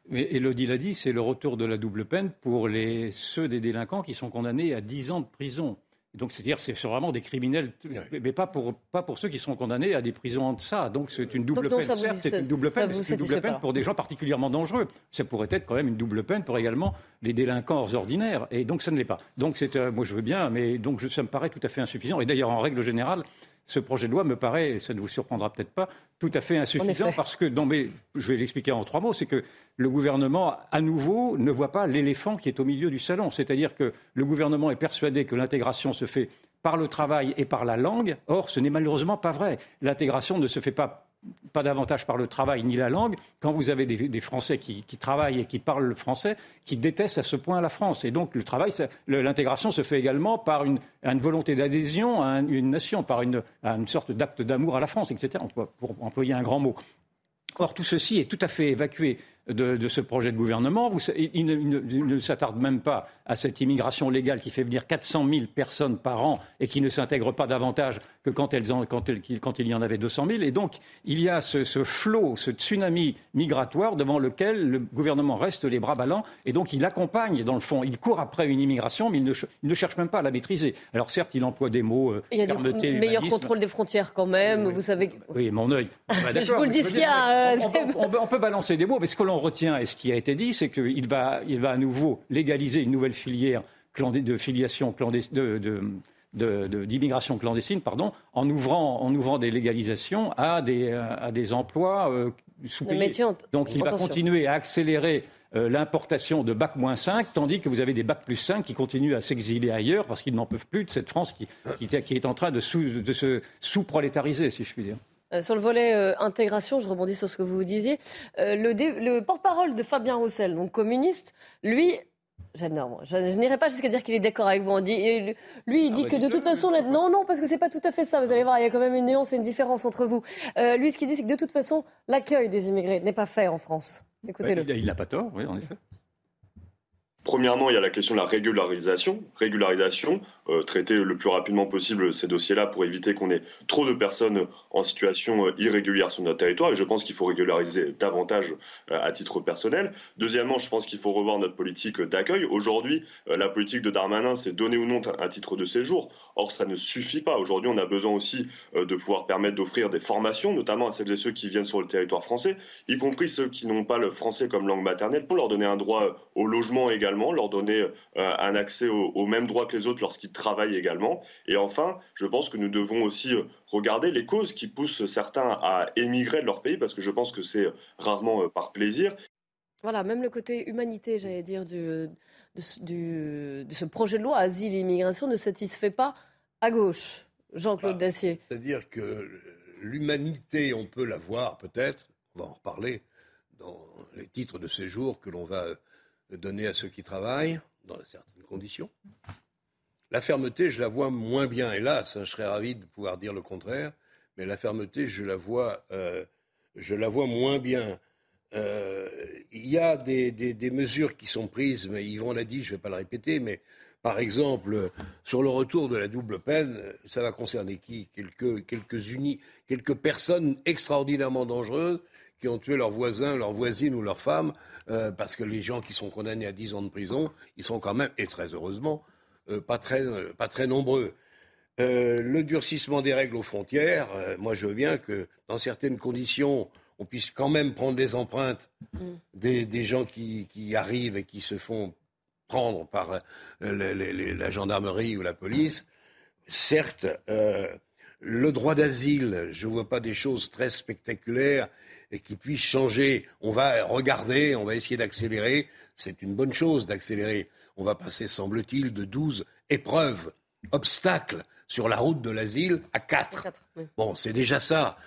Mais Elodie l'a dit, c'est le retour de la double peine pour ceux des délinquants qui sont condamnés à 10 ans de prison. Donc, c'est-à-dire, c'est vraiment des criminels, mais pas pour, pas pour ceux qui sont condamnés à des prisons en deçà. Donc, c'est une double peine. Certes, c'est une double peine, mais c'est une double peine pour des gens particulièrement dangereux. Ça pourrait être quand même une double peine pour également les délinquants ordinaires. Et donc, ça ne l'est pas. Donc, c'est, euh, moi, je veux bien, mais donc, ça me paraît tout à fait insuffisant. Et d'ailleurs, en règle générale, ce projet de loi me paraît, et ça ne vous surprendra peut-être pas, tout à fait insuffisant parce que, non mais je vais l'expliquer en trois mots, c'est que le gouvernement, à nouveau, ne voit pas l'éléphant qui est au milieu du salon. C'est-à-dire que le gouvernement est persuadé que l'intégration se fait par le travail et par la langue. Or, ce n'est malheureusement pas vrai. L'intégration ne se fait pas pas davantage par le travail ni la langue, quand vous avez des, Français qui, travaillent et qui parlent le français, qui détestent à ce point la France. Et donc le travail, l'intégration se fait également par une, volonté d'adhésion à une nation, par une, une sorte d'acte d'amour à la France, etc., pour employer un grand mot. Or, tout ceci est tout à fait évacué de, ce projet de gouvernement. il, ne, s'attarde même pas à cette immigration légale qui fait venir 400 000 personnes par an et qui ne s'intègre pas davantage que quand, il y en avait 200 000. Et donc, il y a ce, flot, ce tsunami migratoire devant lequel le gouvernement reste les bras ballants. Et donc, il accompagne, dans le fond, il court après une immigration, mais il ne, cherche même pas à la maîtriser. Alors, certes, il emploie des mots. Euh, il y a du meilleur contrôle des frontières quand même, vous savez. Oui, mon œil. (laughs) je vous le dis, qu'il y a. Euh, on, peut balancer des mots, mais ce que l'on retient et ce qui a été dit, c'est qu'il va, il va à nouveau légaliser une nouvelle filière de filiation d'immigration clandestine, pardon, en ouvrant, en ouvrant des légalisations à des, à des emplois euh, sous-payés. Donc il va continuer à accélérer euh, l'importation de bac moins 5, tandis que vous avez des bac plus 5 qui continuent à s'exiler ailleurs parce qu'ils n'en peuvent plus de cette France qui, qui, est en train de, de se sous-prolétariser, si je puis dire. Euh, sur le volet euh, intégration, je rebondis sur ce que vous disiez. Euh, le, porte-parole de Fabien Roussel, donc communiste, lui, j'adore, je, n'irai pas jusqu'à dire qu'il est d'accord avec vous. lui, il dit ah, que de toute façon, non, non, parce que c'est pas tout à fait ça. Vous allez voir, il y a quand même une nuance et une différence entre vous. lui, ce qu'il dit, c'est que de toute façon, l'accueil des immigrés n'est pas fait en France. Écoutez-le. il n'a pas tort, oui, en effet. Premièrement, il y a la question de la régularisation. Régularisation, traiter le plus rapidement possible ces dossiers-là pour éviter qu'on ait trop de personnes en situation euh, irrégulière sur notre territoire. Et je pense qu'il faut régulariser davantage euh, à titre personnel. Deuxièmement, je pense qu'il faut revoir notre politique d'accueil. Aujourd'hui, la politique de Darmanin, c'est donner ou non un titre de séjour. Or, ça ne suffit pas. Aujourd'hui, on a besoin aussi de pouvoir permettre d'offrir des formations, notamment à celles et ceux qui viennent sur le territoire français, y compris ceux qui n'ont pas le français comme langue maternelle, pour leur donner un droit au logement également, leur donner un accès aux mêmes droits que les autres lorsqu'ils travail également. Et enfin, je pense que nous devons aussi euh, regarder les causes qui poussent certains à émigrer de leur pays, parce que je pense que c'est euh, rarement euh, par plaisir. Voilà, même le côté humanité, j'allais dire, du, de, ce projet de loi asile et immigration ne satisfait pas à gauche. Jean-Claude bah, Dacier. C'est-à-dire que l'humanité, on peut la voir peut-être, on va en reparler, dans les titres de séjour que l'on va donner à ceux qui travaillent, dans certaines conditions. La fermeté, je la vois moins bien, hélas, hein, je serais ravi de pouvoir dire le contraire, mais la fermeté, je la vois, euh, moins bien. Euh, il y a des, mesures qui sont prises, mais Yvon l'a dit, je ne vais pas le répéter, mais par exemple, sur le retour de la double peine, ça va concerner qui? Quelques, quelques, quelques personnes extraordinairement dangereuses qui ont tué leurs voisins, leurs voisines ou leurs femmes, euh, parce que les gens qui sont condamnés à 10 ans de prison, ils sont quand même, et très heureusement, pas, très, euh, pas très nombreux. Euh, le durcissement des règles aux frontières, moi je veux bien que dans certaines conditions, on puisse quand même prendre des empreintes mm. des, gens qui, arrivent et qui se font prendre par la gendarmerie ou la police. Certes, le droit d'asile, je ne vois pas des choses très spectaculaires et qui puissent changer. On va regarder, on va essayer d'accélérer. C'est une bonne chose d'accélérer on va passer, semble-t-il, de 12 épreuves, obstacles sur la route de l'asile à 4. Bon, c'est déjà ça.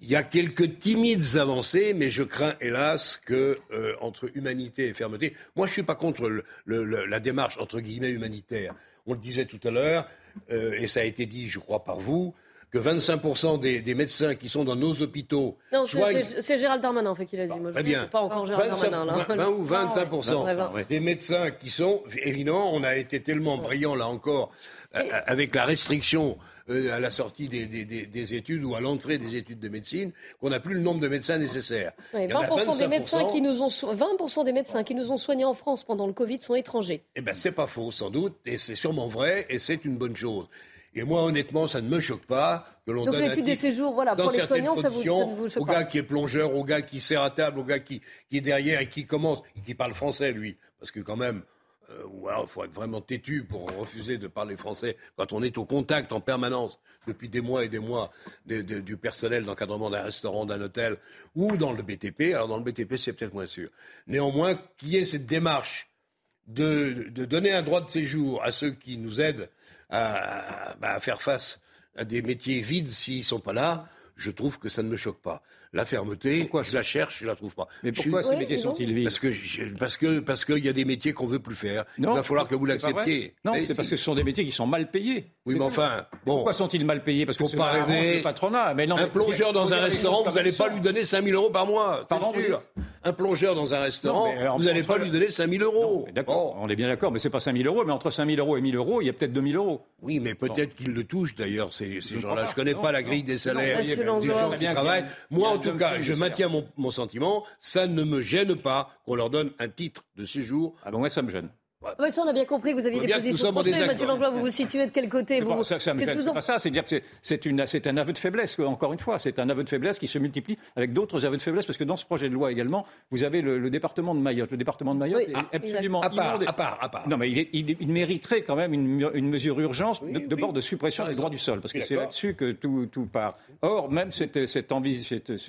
Il y a quelques timides avancées, mais je crains, hélas, que euh, entre humanité et fermeté, moi je ne suis pas contre la démarche entre guillemets humanitaire. On le disait tout à l'heure, euh, et ça a été dit, je crois, par vous, que 25% des, médecins qui sont dans nos hôpitaux. Non, c'est Gérald Darmanin en fait qui l'a dit. Moi, je bien. Pas encore Gérald 20 ou 25% des médecins qui sont, évidemment, on a été tellement brillant là encore euh, avec la restriction euh, à la sortie des, études ou à l'entrée des études de médecine qu'on n'a plus le nombre de médecins nécessaires. 20%, des médecins qui nous ont 20% des médecins qui nous ont soignés en France pendant le Covid sont étrangers. Eh bien, c'est pas faux, sans doute, et c'est sûrement vrai, et c'est une bonne chose. Et moi, honnêtement, ça ne me choque pas que l'on donne l'étude des séjours, voilà, pour les soignants, ça, vous, ça ne vous choque pas. Au gars qui est plongeur, au gars qui sert à table, au gars qui, qui est derrière et qui commence, et qui parle français, lui. Parce que quand même, euh, il faut être vraiment têtu pour refuser de parler français quand on est au contact en permanence depuis des mois et des mois du personnel d'encadrement d'un restaurant, d'un hôtel ou dans le BTP. Alors dans le BTP, c'est peut-être moins sûr. Néanmoins, qu'il y ait cette démarche de, donner un droit de séjour à ceux qui nous aident à, bah, à faire face à des métiers vides s'ils ne sont pas là, je trouve que ça ne me choque pas. La fermeté, pourquoi je la cherche, je la trouve pas. Mais pourquoi ces métiers sont-ils vides Parce que parce que parce qu'il y a des métiers qu'on veut plus faire. Non, Il va falloir que vous l'acceptiez. Non, c'est parce que ce sont des métiers qui sont mal payés. Oui, mais enfin, bon. Pourquoi sont-ils mal payés Parce que c'est pas rêver. Le patronat. Mais non, un plongeur dans un restaurant, vous n'allez pas lui donner 5 000 euros par mois. C'est sûr. Un plongeur dans un restaurant, vous n'allez pas lui donner 5 000 euros. D'accord, on est bien d'accord, mais c'est pas 5 000 euros. Mais entre 5 000 euros et 1 000 euros, il y a peut-être 2 000 euros. Oui, mais peut-être qu'ils le touchent d'ailleurs ces, gens-là. Je connais pas la grille des salaires des gens qui travaillent. Moi, en tout cas, je maintiens mon, sentiment, ça ne me gêne pas qu'on leur donne un titre de séjour. Ah bon, moi, ça me gêne. Ouais. ça, on a bien compris que vous aviez des positions tranchées. Mathieu Langlois, vous vous situez de quel côté vous... ça, ça C'est pas ça, c'est dire que c'est un aveu de faiblesse, encore une fois. C'est un aveu de faiblesse qui se multiplie avec d'autres aveux de faiblesse, parce que dans ce projet de loi également, vous avez le, département de Mayotte. Le département de Mayotte est absolument à part, à part, à part. Non, mais il, mériterait quand même une, mesure urgence de, bord de suppression des droits du sol, parce que c'est là-dessus que tout, part. Or, même cette, cette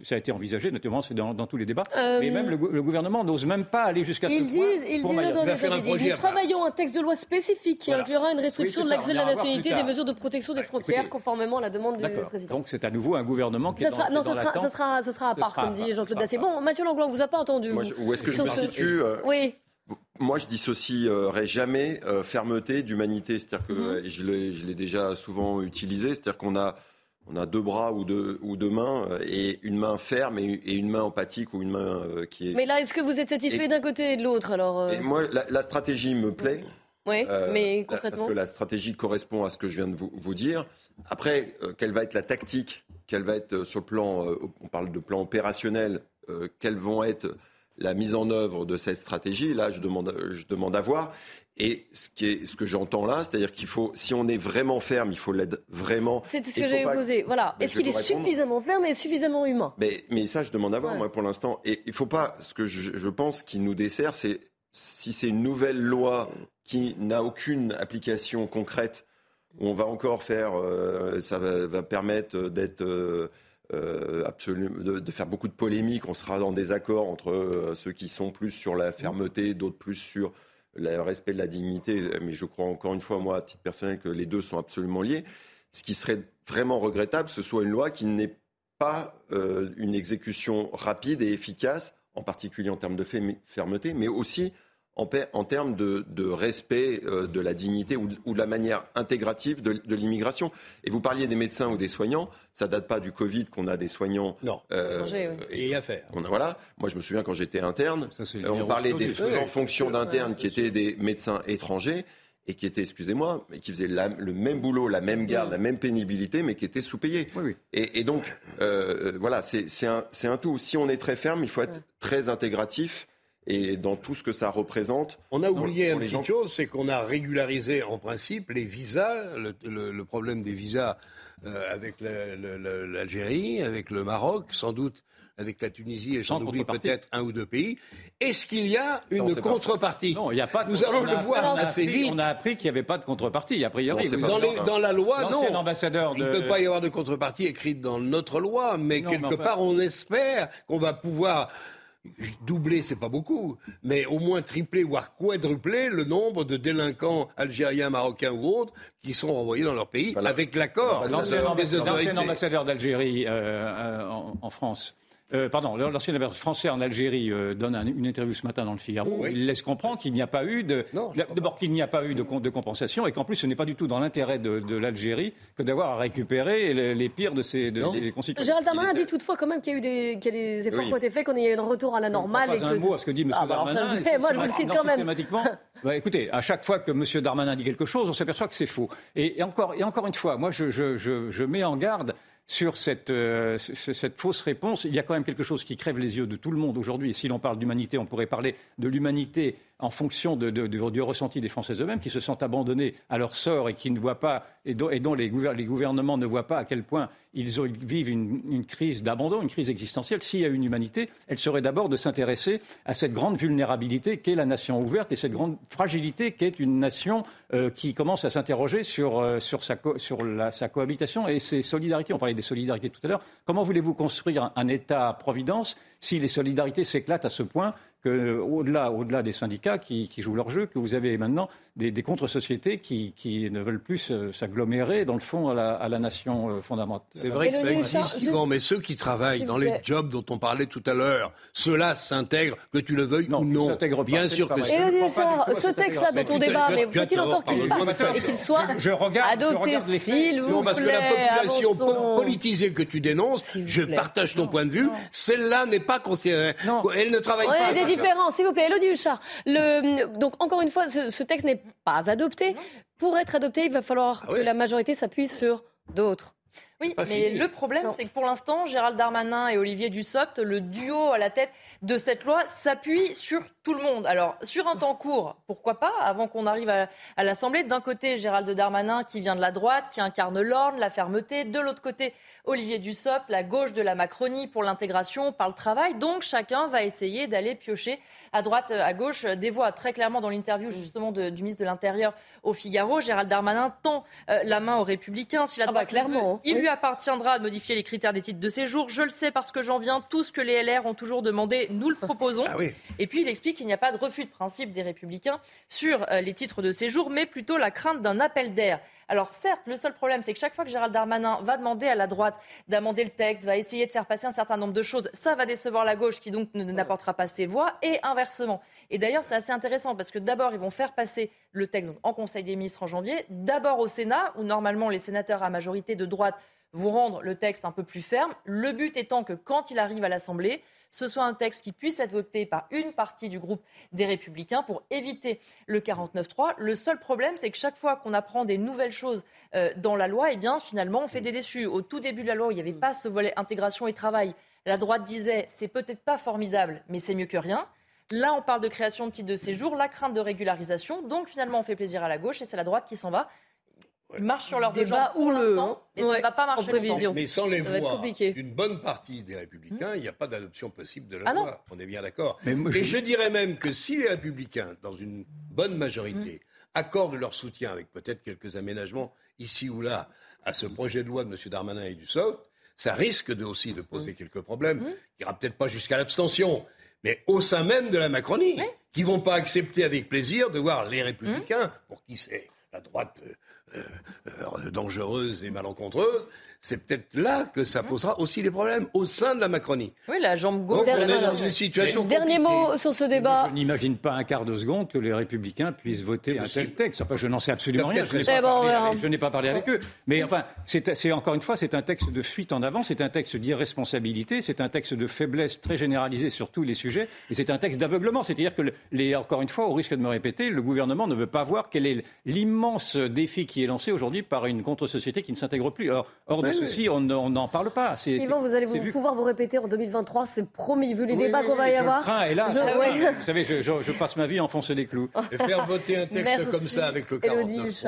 ça a été envisagé, notamment dans, dans tous les débats, euh, mais même le, gouvernement n'ose même pas aller jusqu'à ce point. Ils disent, dans les nous travaillons un texte de loi spécifique qui inclura une restriction de l'accès de la nationalité des mesures de protection des frontières, conformément à la demande du président. Donc c'est à nouveau un gouvernement qui ça est sera, Non, ça sera, ça, sera, à part, comme dit Jean-Claude Dacier. Bon, Mathieu Langlois, on vous a pas entendu. où est-ce que je me situe euh, Oui. Moi, je dissocierai jamais euh, fermeté d'humanité. C'est-à-dire que mhm. je l'ai déjà souvent utilisé. C'est-à-dire qu'on a on a deux bras ou deux, ou deux mains, euh, et une main ferme et, une main empathique ou une main qui est. Mais là, est-ce que vous êtes satisfait d'un côté et de l'autre alors Moi, la, stratégie me plaît. Oui, euh, mais concrètement. Parce que la stratégie correspond à ce que je viens de vous, dire. Après, euh, quelle va être la tactique Quelle va être euh, sur le plan, on parle de plan opérationnel, quelles vont être la mise en œuvre de cette stratégie Là, je demande, je demande à voir. Et ce, qui est, ce que j'entends là, c'est-à-dire qu'il faut, si on est vraiment ferme, il faut l'être vraiment. C'est ce que j'ai posé. Voilà. Est-ce qu'il est suffisamment ferme et suffisamment humain? Mais, mais ça, je demande à voir, moi, pour l'instant. Et il ne faut pas. Ce que je, je pense qui nous dessert, c'est si c'est une nouvelle loi qui n'a aucune application concrète, où on va encore faire, euh, ça va, permettre d'être euh, euh, de, de, faire beaucoup de polémiques. On sera dans des accords entre ceux qui sont plus sur la fermeté, d'autres plus sur le respect de la dignité. Mais je crois encore une fois, moi, à titre personnel, que les deux sont absolument liés. Ce qui serait vraiment regrettable, ce soit une loi qui n'est pas une exécution rapide et efficace, en particulier en termes de fermeté, mais aussi en, termes de, respect euh, de la dignité ou, de la manière intégrative de, l'immigration. Et vous parliez des médecins ou des soignants, ça date pas du Covid qu'on a des soignants. Non. Euh, et à faire. voilà. Moi, je me souviens quand j'étais interne, euh, on parlait des faisans fonction d'interne qui étaient des médecins étrangers et qui étaient, excusez-moi, mais qui faisaient le même boulot, la même garde, la même pénibilité, mais qui étaient sous-payés. Et, donc, voilà, c'est un, un, tout. Si on est très ferme, il faut être très intégratif et dans tout ce que ça représente. On a oublié une petite chose, c'est qu'on a régularisé en principe les visas, le, problème des visas euh, avec l'Algérie, avec le Maroc, sans doute avec la Tunisie et j'en oublie peut-être un ou deux pays. Est-ce qu'il y a une contrepartie Non, il n'y a pas. Nous allons le voir assez vite. On a appris qu'il n'y avait pas de contrepartie, a priori. dans, dans, la loi, non. Ambassadeur Il ne peut pas y avoir de contrepartie écrite dans notre loi, mais quelque part, on espère qu'on va pouvoir doubler, c'est pas beaucoup, mais au moins tripler, voire quadrupler le nombre de délinquants algériens, marocains ou autres qui sont renvoyés dans leur pays avec l'accord. L'ancien ambassadeur d'Algérie euh, euh, en, France euh, pardon, l'ancien ambassadeur français en Algérie euh, donne une interview ce matin dans le Figaro. Il laisse comprendre qu'il n'y a pas eu de, d'abord qu'il n'y a pas eu de, de compensation et qu'en plus ce n'est pas du tout dans l'intérêt de, l'Algérie que d'avoir à récupérer les, pires de ses, de concitoyens. Gérald Darmanin a dit toutefois quand même qu'il y a eu des, qu'il y a des efforts qui ont été faits, qu'on ait eu un retour à la normale. Pas et un mot à ce que dit M. Ah, bah Darmanin. moi, je vous le cite quand même. (laughs) bah, écoutez, à chaque fois que M. Darmanin dit quelque chose, on s'aperçoit que c'est faux. Et, encore, et encore une fois, moi, je, je, je mets en garde sur cette, euh, cette, fausse réponse. Il y a quand même quelque chose qui crève les yeux de tout le monde aujourd'hui. Et si l'on parle d'humanité, on pourrait parler de l'humanité en fonction du ressenti des Français eux-mêmes, qui se sentent abandonnés à leur sort et qui ne voient pas, et dont, les, gouvernements ne voient pas à quel point ils, vivent une, crise d'abandon, une crise existentielle. S'il y a une humanité, elle serait d'abord de s'intéresser à cette grande vulnérabilité qu'est la nation ouverte et cette grande fragilité qu'est une nation euh, qui commence à s'interroger sur, euh, sa, cohabitation et ses solidarités. On parlait des solidarités tout à l'heure. Comment voulez-vous construire un État-providence si les solidarités s'éclatent à ce point qu'au-delà au -delà des syndicats qui, jouent leur jeu, que vous avez maintenant des, contre-sociétés qui, ne veulent plus s'agglomérer, dans le fond, à la, nation euh, fondamentale. C'est vrai que ça existe, souvent, mais ceux qui travaillent dans les jobs dont on parlait tout à l'heure, ceux-là s'intègrent, que tu le veuilles ou non. Bien sûr que. Et ce texte-là dont on débat, mais faut-il encore qu'il passe et qu'il soit adopté, s'il vous Non, parce que la population politisée que tu dénonces, je partage ton point de vue, celle-là n'est pas considérée. Elle ne travaille pas. Différences, s'il vous plaît. Elodie Huchard. Donc, encore une fois, ce texte n'est pas adopté. Pour être adopté, il va falloir ah que la majorité s'appuie sur d'autres. Oui, mais le problème, c'est que pour l'instant, Gérald Darmanin et Olivier Dussopt, le duo à la tête de cette loi, s'appuie sur tout le monde. Alors, sur un temps court, pourquoi pas, avant qu'on arrive à, l'Assemblée. D'un côté, Gérald Darmanin qui vient de la droite, qui incarne l'ordre, la fermeté. De l'autre côté, Olivier Dussopt, la gauche de la Macronie pour l'intégration, par le travail. Donc, chacun va essayer d'aller piocher à droite, à gauche des voix. Très clairement, dans l'interview justement du ministre de l'Intérieur au Figaro, Gérald Darmanin tend euh, la main aux Républicains. Si la ah bah, clairement, il lui appartiendra de modifier les critères des titres de séjour. Je le sais parce que j'en viens. Tout ce que les LR ont toujours demandé, nous le proposons. (laughs) Ah Et puis, il explique qu'il n'y a pas de refus de principe des républicains sur euh, les titres de séjour, mais plutôt la crainte d'un appel d'air. Alors certes, le seul problème, c'est que chaque fois que Gérald Darmanin va demander à la droite d'amender le texte, va essayer de faire passer un certain nombre de choses, ça va décevoir la gauche qui donc n'apportera pas ses voix, et inversement. Et d'ailleurs, c'est assez intéressant parce que d'abord, ils vont faire passer le texte en Conseil des ministres en janvier, d'abord au Sénat, où normalement les sénateurs à majorité de droite vont rendre le texte un peu plus ferme. Le but étant que quand il arrive à l'Assemblée, ce soit un texte qui puisse être voté par une partie du groupe des Républicains pour éviter le 49-3. Le seul problème, c'est que chaque fois qu'on apprend des nouvelles choses euh, dans la loi, eh bien, finalement, on fait des déçus. Au tout début de la loi, il n'y avait pas ce volet intégration et travail. La droite disait, c'est peut-être pas formidable, mais c'est mieux que rien. Là, on parle de création de titres de séjour, la crainte de régularisation. Donc, finalement, on fait plaisir à la gauche et c'est la droite qui s'en va marche sur leur débat ou le mais ça ne va pas marcher. En prévision. Mais sans les voix d'une bonne partie des Républicains, il n'y a pas d'adoption possible de la ah loi. On est bien d'accord. Et je... dirais même que si les Républicains, dans une bonne majorité, mmh. accordent leur soutien avec peut-être quelques aménagements ici ou là à ce projet de loi de M. Darmanin et du SOF, ça risque de, aussi de poser mmh. quelques problèmes, mmh. qui n'ira peut-être pas jusqu'à l'abstention, mais au sein même de la Macronie, qui ne vont pas accepter avec plaisir de voir les Républicains, pour qui c'est la droite euh, euh, euh, dangereuse et malencontreuse, c'est peut-être là que ça posera aussi des problèmes au sein de la Macronie. Oui, la jambe gauche. on est dans une situation. Dernier mot sur ce débat. Je n'imagine pas un quart de seconde que les Républicains puissent voter un tel texte. Enfin, je n'en sais absolument rien. Je n'ai pas, parlé avec eux. Mais enfin, c'est encore une fois, c'est un texte de fuite en avant, c'est un texte d'irresponsabilité, c'est un texte de faiblesse très généralisée sur tous les sujets, et c'est un texte d'aveuglement. C'est-à-dire que, les, encore une fois, au risque de me répéter, le gouvernement ne veut pas voir quel est l'immense défi qui est lancé aujourd'hui par une contre-société qui ne s'intègre plus. Or, hors de ceci, on n'en parle pas. Yvan, vous allez pouvoir vous répéter en 2023, c'est promis, vu les débats qu'on va y avoir. Le est là. Vous savez, je, passe ma vie à enfoncer des clous. Et faire voter un texte comme ça avec le 49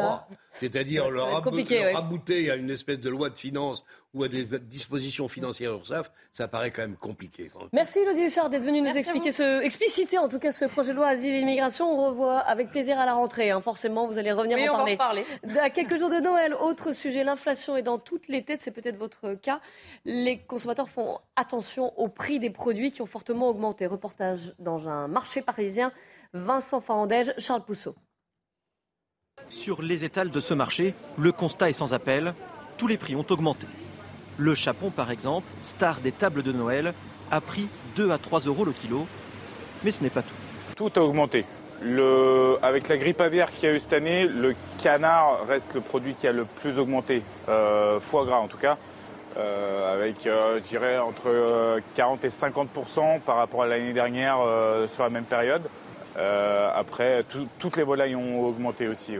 c'est-à-dire le, rabouter à une espèce de loi de finances ou à des dispositions financières URSAF, ça paraît quand même compliqué. Merci Elodie Huchard d'être venu nous expliquer ce, expliciter en tout cas ce projet de loi Asile et Immigration. On revoit avec plaisir à la rentrée. Hein. Forcément, vous allez revenir en parler. en parler. (laughs) À quelques jours de Noël, autre sujet, l'inflation est dans toutes les têtes, c'est peut-être votre cas. Les consommateurs font attention au prix des produits qui ont fortement augmenté. Reportage dans un marché parisien. Vincent Farandège, Charles Pousseau. Sur les étals de ce marché, le constat est sans appel, tous les prix ont augmenté. Le chapon, par exemple, star des tables de Noël, a pris 2 à 3 euros le kilo. Mais ce n'est pas tout. Tout a augmenté. avec la grippe aviaire qu'il y a eu cette année, le canard reste le produit qui a le plus augmenté, euh, foie gras en tout cas, euh, avec, euh, je dirais, entre 40 et 50% par rapport à l'année dernière sur la même période. Euh, après, toutes les volailles ont augmenté aussi.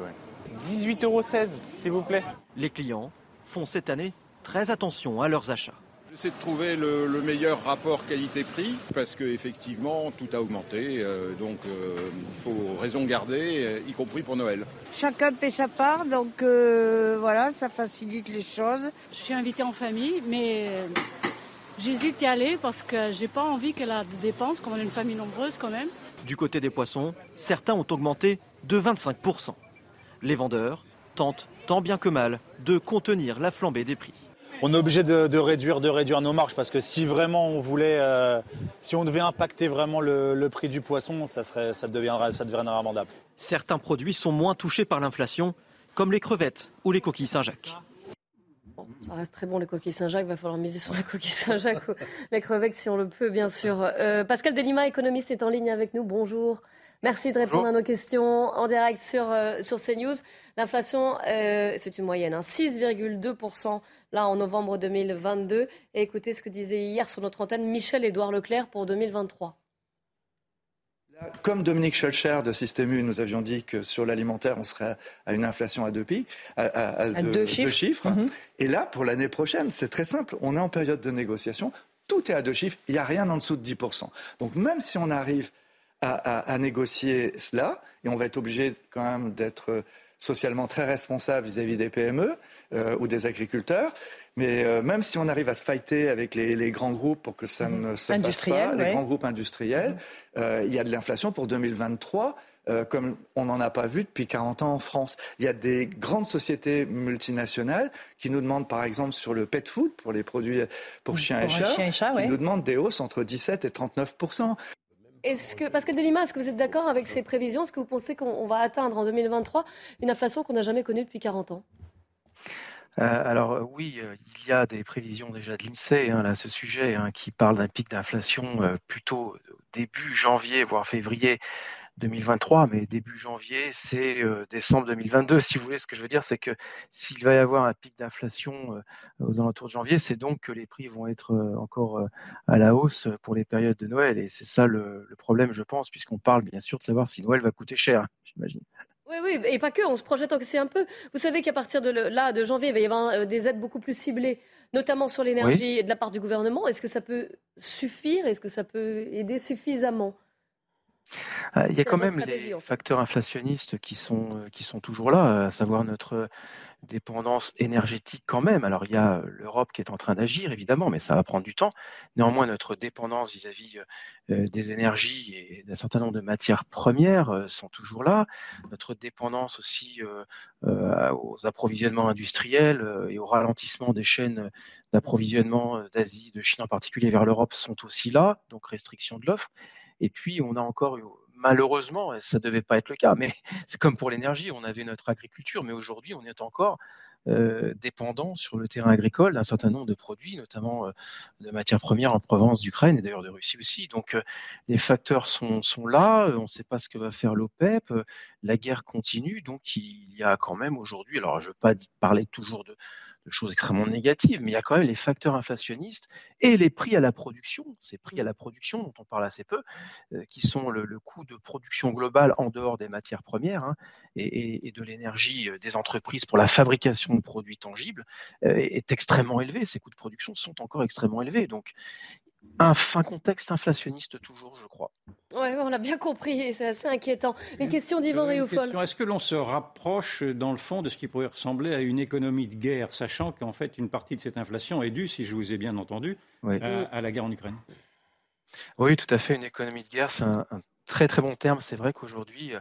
18,16 euros, s'il vous plaît. Les clients font cette année très attention à leurs achats. Je C'est de trouver le, meilleur rapport qualité-prix parce qu'effectivement tout a augmenté, euh, donc euh, il faut raison garder, y compris pour Noël. Chacun paie sa part, donc voilà, ça facilite les choses. Je suis invitée en famille, mais j'hésite à y aller parce que j'ai pas envie qu'elle a des dépenses, comme on est une famille nombreuse quand même. Du côté des poissons, certains ont augmenté de 25%. Les vendeurs tentent, tant bien que mal, de contenir la flambée des prix. On est obligé de, réduire, de réduire nos marges parce que si vraiment on voulait, euh, si on devait impacter vraiment le, prix du poisson, ça, serait, ça, deviendrait, ça deviendrait. Certains produits sont moins touchés par l'inflation, comme les crevettes ou les coquilles Saint-Jacques. Ça reste très bon les coquilles Saint-Jacques, va falloir miser sur les coquilles Saint-Jacques, les crevettes si on le peut bien sûr. Euh, Pascal Delima, économiste, est en ligne avec nous. Bonjour. Merci de répondre à nos questions en direct sur, euh, sur CNews. L'inflation, euh, c'est une moyenne, 6,2% hein, là en novembre 2022. Et écoutez ce que disait hier sur notre antenne Michel-Édouard Leclerc pour 2023. Comme Dominique Scholcher de Système U, nous avions dit que sur l'alimentaire, on serait à une inflation à deux, pics, à, deux, chiffres. Mhm. Et là, pour l'année prochaine, c'est très simple. On est en période de négociation. Tout est à deux chiffres. Il n'y a rien en dessous de 10%. Donc même si on arrive à, négocier cela. Et on va être obligé quand même d'être socialement très responsable vis-à-vis des PME euh, ou des agriculteurs. Mais euh, même si on arrive à se fighter avec les, grands groupes pour que ça ne se fasse pas, les grands groupes industriels, euh, il y a de l'inflation pour 2023. comme on n'en a pas vu depuis 40 ans en France. Il y a des grandes sociétés multinationales qui nous demandent, par exemple, sur le pet food, pour les produits pour chiens et chats, qui nous demandent des hausses entre 17 et 39 est-ce que, Pascal Delima, est-ce que vous êtes d'accord avec ces prévisions? Est-ce que vous pensez qu'on va atteindre en 2023 une inflation qu'on n'a jamais connue depuis 40 ans? Euh, alors euh, oui, euh, il y a des prévisions déjà de l'INSEE hein, là, ce sujet hein, qui parle d'un pic d'inflation plutôt début janvier, voire février 2023, mais début janvier, c'est décembre 2022. Si vous voulez, ce que je veux dire, c'est que s'il va y avoir un pic d'inflation aux alentours de janvier, c'est donc que les prix vont être encore à la hausse pour les périodes de Noël. Et c'est ça le, problème, je pense, puisqu'on parle bien sûr de savoir si Noël va coûter cher, j'imagine. Oui, oui, et pas que, on se projette aussi un peu. Vous savez qu'à partir de là, de janvier, il va y avoir des aides beaucoup plus ciblées, notamment sur l'énergie de la part du gouvernement. Est-ce que ça peut suffire? Est-ce que ça peut aider suffisamment? Il y a quand même les facteurs inflationnistes qui sont, euh, qui sont toujours là, à savoir notre dépendance énergétique quand même. Alors il y a euh, l'Europe qui est en train d'agir, évidemment, mais ça va prendre du temps. Néanmoins, notre dépendance vis-à-vis euh, des énergies et d'un certain nombre de matières premières sont toujours là. Notre dépendance aussi aux approvisionnements industriels et au ralentissement des chaînes d'approvisionnement d'Asie, de Chine en particulier vers l'Europe sont aussi là, donc restriction de l'offre. Et puis, on a encore, malheureusement, ça ne devait pas être le cas, mais (laughs) c'est comme pour l'énergie, on avait notre agriculture, mais aujourd'hui, on est encore euh, dépendant sur le terrain agricole d'un certain nombre de produits, notamment euh, de matières premières en provenance d'Ukraine et d'ailleurs de Russie aussi. Donc euh, les facteurs sont, sont là, on ne sait pas ce que va faire l'OPEP, la guerre continue, donc il y a quand même aujourd'hui, alors je ne veux pas parler toujours de, de choses extrêmement négatives, mais il y a quand même les facteurs inflationnistes et les prix à la production, ces prix à la production dont on parle assez peu, euh, qui sont le, coût de production globale en dehors des matières premières hein, et, de l'énergie euh, des entreprises pour la fabrication de produits tangibles, euh, est extrêmement élevé. Ces coûts de production sont encore extrêmement élevés. Donc un fin contexte inflationniste toujours, je crois. Oui, on l'a bien compris, c'est assez inquiétant. Une question d'Yvan Réoufol. Est-ce que l'on se rapproche, dans le fond, de ce qui pourrait ressembler à une économie de guerre, sachant qu'en fait, une partie de cette inflation est due, si je vous ai bien entendu, à, la guerre en Ukraine? Oui, tout à fait. Une économie de guerre, c'est un, très très bon terme. C'est vrai qu'aujourd'hui,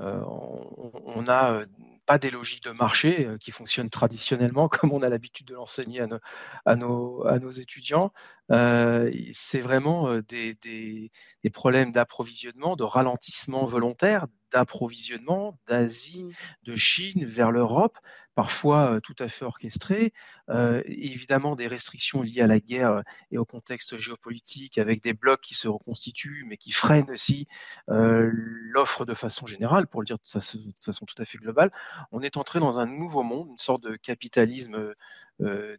euh, on, a euh, pas des logiques de marché euh, qui fonctionnent traditionnellement (laughs) comme on a l'habitude de l'enseigner à, nos, à, nos, étudiants. Euh, c'est vraiment des, des, des problèmes d'approvisionnement, de ralentissement volontaire d'approvisionnement d'Asie, mmh. de Chine vers l'Europe, parfois tout à fait orchestré. évidemment, des restrictions liées à la guerre et au contexte géopolitique, avec des blocs qui se reconstituent, mais qui freinent aussi l'offre de façon générale, pour le dire de façon tout à fait globale on est entré dans un nouveau monde, une sorte de capitalisme de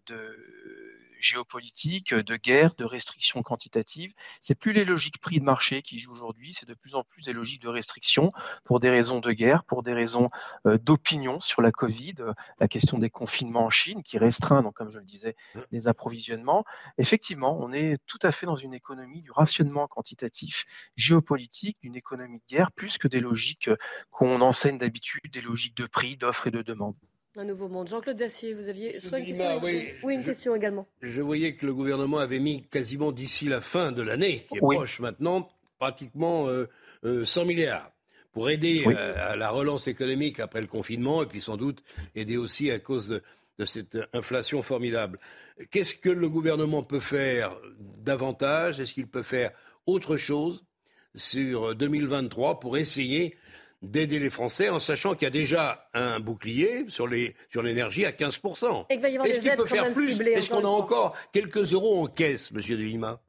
géopolitique, de guerre, de restrictions quantitatives. C'est plus les logiques prix de marché qui jouent aujourd'hui, c'est de plus en plus des logiques de restrictions pour des raisons de guerre, pour des raisons euh, d'opinion sur la Covid, euh, la question des confinements en Chine qui restreint, donc comme je le disais, les approvisionnements. Effectivement, on est tout à fait dans une économie du rationnement quantitatif géopolitique, d'une économie de guerre, plus que des logiques euh, qu'on enseigne d'habitude, des logiques de prix, d'offres et de demande. Un nouveau monde. Jean-Claude Dacier, vous aviez soit une question, oui, une question également. Je voyais que le gouvernement avait mis quasiment d'ici la fin de l'année, qui est proche maintenant, pratiquement 100 euh, euh, milliards pour aider euh, à, la relance économique après le confinement et puis sans doute aider aussi à cause de, de cette inflation formidable. Qu'est-ce que le gouvernement peut faire davantage? Est-ce qu'il peut faire autre chose sur 2023 pour essayer d'aider les Français en sachant qu'il y a déjà un bouclier sur l'énergie sur à 15%. Est-ce qu'il peut faire plus Est-ce qu'on a encore quelques euros en caisse, Monsieur De Lima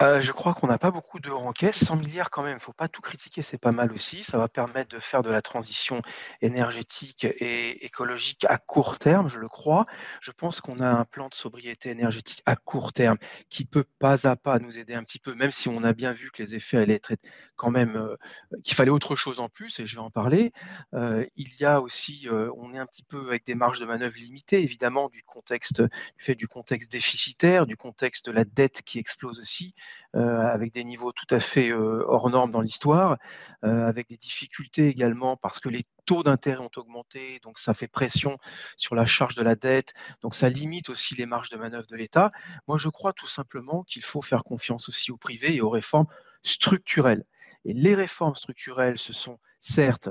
euh, je crois qu'on n'a pas beaucoup d'euros en caisse. 100 milliards quand même, il ne faut pas tout critiquer, c'est pas mal aussi. Ça va permettre de faire de la transition énergétique et écologique à court terme, je le crois. Je pense qu'on a un plan de sobriété énergétique à court terme qui peut pas à pas nous aider un petit peu, même si on a bien vu que les effets allaient être quand même, euh, qu'il fallait autre chose en plus, et je vais en parler. Euh, il y a aussi, on est un petit peu avec des marges de manœuvre limitées, évidemment, du contexte, du fait du contexte déficitaire, du contexte de la dette qui explose aussi. Euh, avec des niveaux tout à fait euh, hors normes dans l'histoire, euh, avec des difficultés également parce que les taux d'intérêt ont augmenté, donc ça fait pression sur la charge de la dette, donc ça limite aussi les marges de manœuvre de l'État. Moi, je crois tout simplement qu'il faut faire confiance aussi au privé et aux réformes structurelles. Et les réformes structurelles, ce sont certes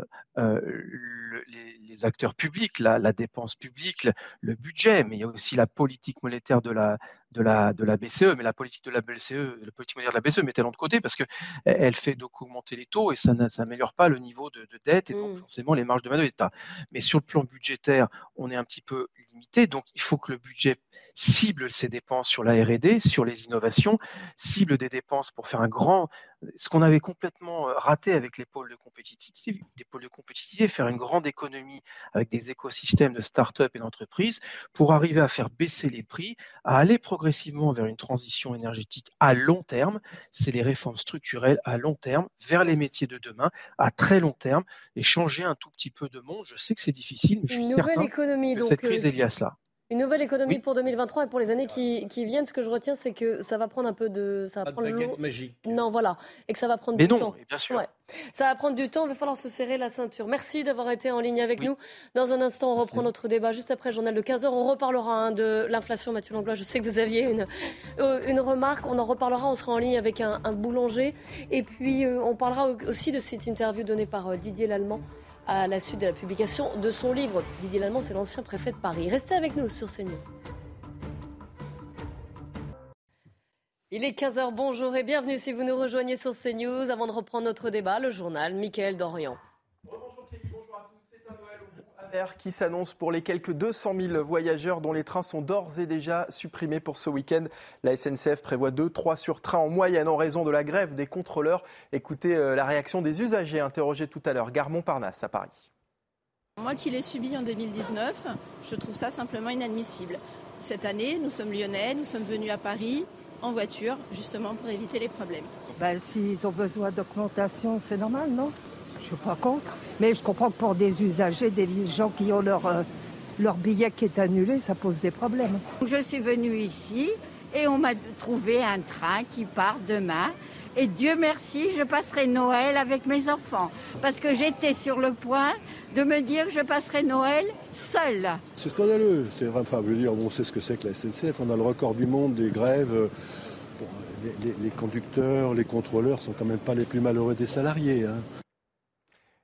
les, les, acteurs publics, la, la, dépense publique, le budget, mais il y a aussi la politique monétaire de la, de la, de la BCE, mais la politique de la BCE, la politique monétaire de la BCE, mettez-la de côté parce qu'elle fait donc augmenter les taux et ça n'améliore pas le niveau de, de dette et donc mmh. forcément les marges de manœuvre de l'État. Mais sur le plan budgétaire, on est un petit peu limité, donc il faut que le budget cible ses dépenses sur la R&D, sur les innovations, cible des dépenses pour faire un grand, ce qu'on avait complètement raté avec les pôles de compétitivité, des pôles de compétitivité, faire une grande économie avec des écosystèmes de start-up et d'entreprises pour arriver à faire baisser les prix, à aller progressivement vers une transition énergétique à long terme. C'est les réformes structurelles à long terme vers les métiers de demain à très long terme et changer un tout petit peu de monde. Je sais que c'est difficile, mais je suis une nouvelle économie, que donc, cette crise euh, est liée à cela. Une nouvelle économie pour 2023 et pour les années qui, viennent. Ce que je retiens, c'est que ça va prendre un peu de. Ça va prendre de magique. Non, voilà. Et que ça va prendre du temps. bien sûr. Ça va prendre du temps. Il va falloir se serrer la ceinture. Merci d'avoir été en ligne avec nous. Dans un instant, on reprend notre débat. Juste après le journal de 15h, on reparlera hein, de l'inflation. Mathieu Langlois, je sais que vous aviez une, euh, une remarque. On en reparlera. On sera en ligne avec un, boulanger. Et puis, euh, on parlera aussi de cette interview donnée par euh, Didier Lallemand à la suite de la publication de son livre. Didier Lallemand, c'est l'ancien préfet de Paris. Restez avec nous sur CNews. Il est 15h, bonjour et bienvenue si vous nous rejoignez sur CNews. Avant de reprendre notre débat, le journal Mickaël Dorian qui s'annonce pour les quelques 200 000 voyageurs dont les trains sont d'ores et déjà supprimés pour ce week-end. La SNCF prévoit 2-3 sur train en moyenne en raison de la grève des contrôleurs. Écoutez euh, la réaction des usagers interrogés tout à l'heure. Garmont Parnasse à Paris. Moi qui l'ai subi en 2019, je trouve ça simplement inadmissible. Cette année, nous sommes lyonnais, nous sommes venus à Paris en voiture, justement pour éviter les problèmes. Ben, S'ils ont besoin d'augmentation, c'est normal, non? Je suis pas contre. Mais je comprends que pour des usagers, des gens qui ont leur, euh, leur billet qui est annulé, ça pose des problèmes. Je suis venue ici et on m'a trouvé un train qui part demain. Et Dieu merci, je passerai Noël avec mes enfants. Parce que j'étais sur le point de me dire que je passerai Noël seule. C'est scandaleux. C'est vrai, enfin, je veux dire, on sait ce que c'est que la SNCF. On a le record du monde des grèves. les, les, conducteurs, les contrôleurs sont quand même pas les plus malheureux des salariés. Hein.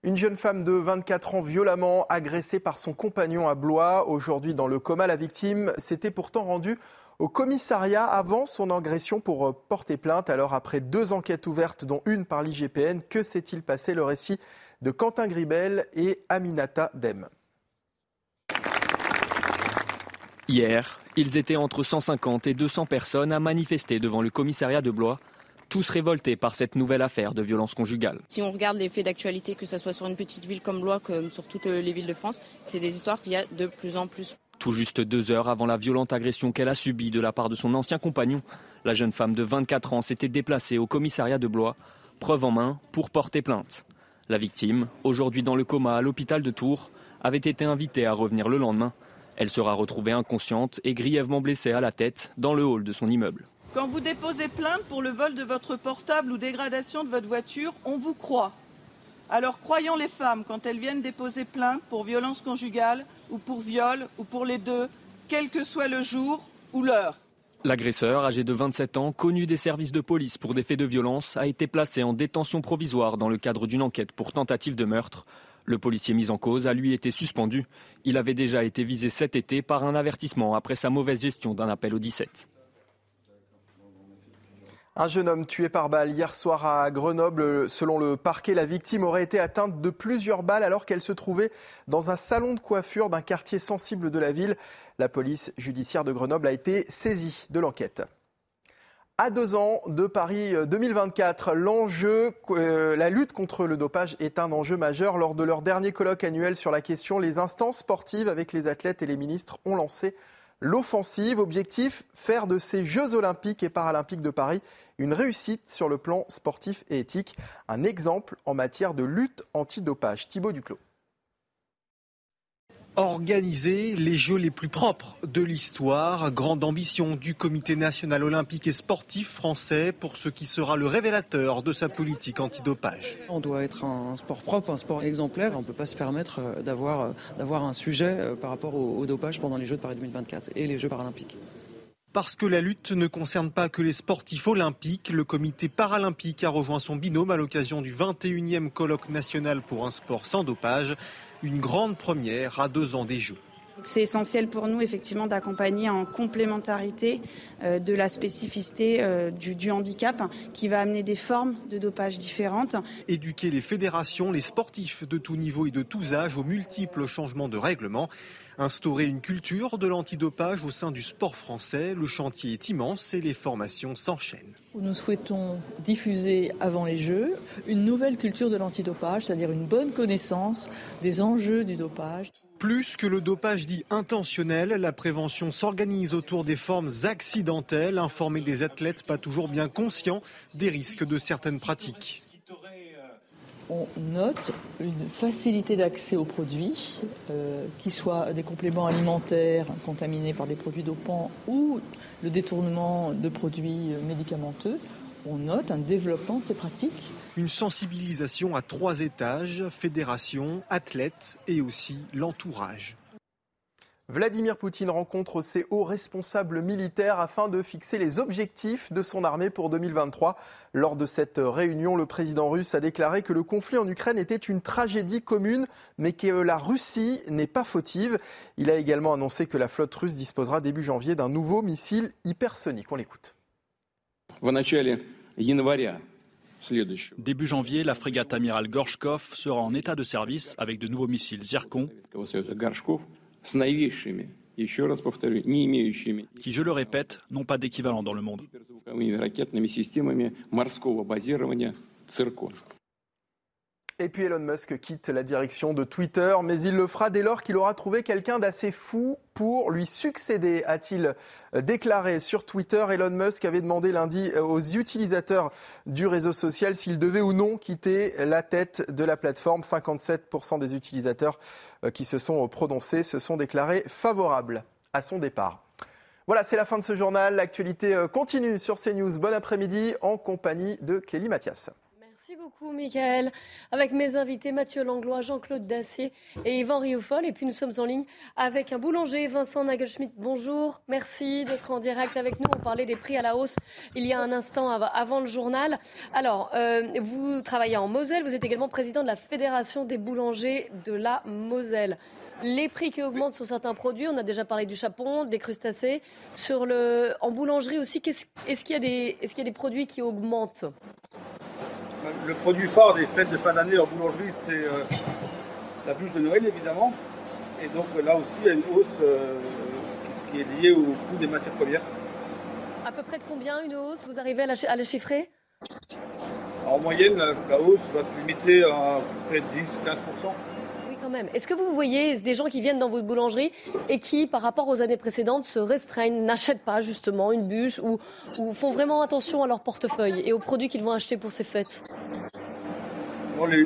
Une jeune femme de 24 ans violemment agressée par son compagnon à Blois. Aujourd'hui dans le coma, la victime s'était pourtant rendue au commissariat avant son agression pour porter plainte. Alors après deux enquêtes ouvertes, dont une par l'IGPN, que s'est-il passé? Le récit de Quentin Gribel et Aminata Dem. Hier, ils étaient entre 150 et 200 personnes à manifester devant le commissariat de Blois tous révoltés par cette nouvelle affaire de violence conjugale. Si on regarde les faits d'actualité, que ce soit sur une petite ville comme Blois, comme sur toutes les villes de France, c'est des histoires qu'il y a de plus en plus. Tout juste deux heures avant la violente agression qu'elle a subie de la part de son ancien compagnon, la jeune femme de 24 ans s'était déplacée au commissariat de Blois, preuve en main, pour porter plainte. La victime, aujourd'hui dans le coma à l'hôpital de Tours, avait été invitée à revenir le lendemain. Elle sera retrouvée inconsciente et grièvement blessée à la tête dans le hall de son immeuble. Quand vous déposez plainte pour le vol de votre portable ou dégradation de votre voiture, on vous croit. Alors croyons les femmes quand elles viennent déposer plainte pour violence conjugale ou pour viol ou pour les deux, quel que soit le jour ou l'heure. L'agresseur, âgé de 27 ans, connu des services de police pour des faits de violence, a été placé en détention provisoire dans le cadre d'une enquête pour tentative de meurtre. Le policier mis en cause a lui été suspendu. Il avait déjà été visé cet été par un avertissement après sa mauvaise gestion d'un appel au 17. Un jeune homme tué par balle hier soir à Grenoble. Selon le parquet, la victime aurait été atteinte de plusieurs balles alors qu'elle se trouvait dans un salon de coiffure d'un quartier sensible de la ville. La police judiciaire de Grenoble a été saisie de l'enquête. À deux ans de Paris 2024, l'enjeu, euh, la lutte contre le dopage est un enjeu majeur. Lors de leur dernier colloque annuel sur la question, les instances sportives avec les athlètes et les ministres ont lancé l'offensive. Objectif, faire de ces Jeux olympiques et paralympiques de Paris une réussite sur le plan sportif et éthique. Un exemple en matière de lutte anti-dopage. Thibaut Duclos organiser les Jeux les plus propres de l'histoire. Grande ambition du Comité national olympique et sportif français pour ce qui sera le révélateur de sa politique antidopage. On doit être un sport propre, un sport exemplaire. On ne peut pas se permettre euh, d'avoir, euh, d'avoir un sujet euh, par rapport au, dopage pendant les Jeux de Paris 2024 et les Jeux paralympiques. Parce que la lutte ne concerne pas que les sportifs olympiques, le comité paralympique a rejoint son binôme à l'occasion du 21e colloque national pour un sport sans dopage une grande première à deux ans des Jeux. C'est essentiel pour nous effectivement d'accompagner en complémentarité euh, de la spécificité euh, du, handicap qui va amener des formes de dopage différentes. Éduquer les fédérations, les sportifs de tout niveau et de tous âges aux multiples changements de règlement. Instaurer une culture de l'antidopage au sein du sport français. Le chantier est immense et les formations s'enchaînent. Nous souhaitons diffuser avant les Jeux une nouvelle culture de l'antidopage, c'est-à-dire une bonne connaissance des enjeux du dopage. Plus que le dopage dit intentionnel, la prévention s'organise autour des formes accidentelles, informer des athlètes pas toujours bien conscients des risques de certaines pratiques on note une facilité d'accès aux produits, euh, qui soient des compléments alimentaires contaminés par des produits dopants ou le détournement de produits médicamenteux. On note un développement de ces pratiques. Une sensibilisation à trois étages, fédération, athlètes et aussi l'entourage. Vladimir Poutine rencontre ses hauts responsables militaires afin de fixer les objectifs de son armée pour 2023. Lors de cette réunion, le président russe a déclaré que le conflit en Ukraine était une tragédie commune, mais que la Russie n'est pas fautive. Il a également annoncé que la flotte russe disposera début janvier d'un nouveau missile hypersonique. On l'écoute. Début janvier, la frégate amiral Gorshkov sera en état de service avec de nouveaux missiles Zircon qui, je le répète, n'ont pas d'équivalent dans le monde. Et puis Elon Musk quitte la direction de Twitter, mais il le fera dès lors qu'il aura trouvé quelqu'un d'assez fou pour lui succéder, a-t-il déclaré sur Twitter. Elon Musk avait demandé lundi aux utilisateurs du réseau social s'ils devaient ou non quitter la tête de la plateforme. 57% des utilisateurs euh, qui se sont prononcés se sont déclarés favorables à son départ. Voilà, c'est la fin de ce journal. L'actualité euh, continue sur CNews. Bon après-midi en compagnie de Clélie Mathias. Merci beaucoup, Michael. Avec mes invités Mathieu Langlois, Jean-Claude Dacier et Yvan Rioufol. Et puis nous sommes en ligne avec un boulanger, Vincent Nagelschmidt. Bonjour, merci d'être en direct avec nous. On parlait des prix à la hausse il y a un instant avant le journal. Alors, euh, vous travaillez en Moselle, vous êtes également président de la Fédération des boulangers de la Moselle. Les prix qui augmentent sur certains produits, on a déjà parlé du chapon, des crustacés. Sur le, en boulangerie aussi, est-ce qu'il y, est y a des produits qui augmentent? Le produit phare des fêtes de fin d'année en boulangerie, c'est euh, la bûche de Noël, évidemment. Et donc là aussi, il y a une hausse euh, qui est liée au coût des matières premières. À peu près de combien une hausse? Vous arrivez à la, chiffrer? En moyenne, la, hausse va se limiter à, près 10-15%. Est-ce que vous voyez des gens qui viennent dans votre boulangerie et qui, par rapport aux années précédentes, se restreignent, n'achètent pas justement une bûche ou, font vraiment attention à leur portefeuille et aux produits qu'ils vont acheter pour ces fêtes?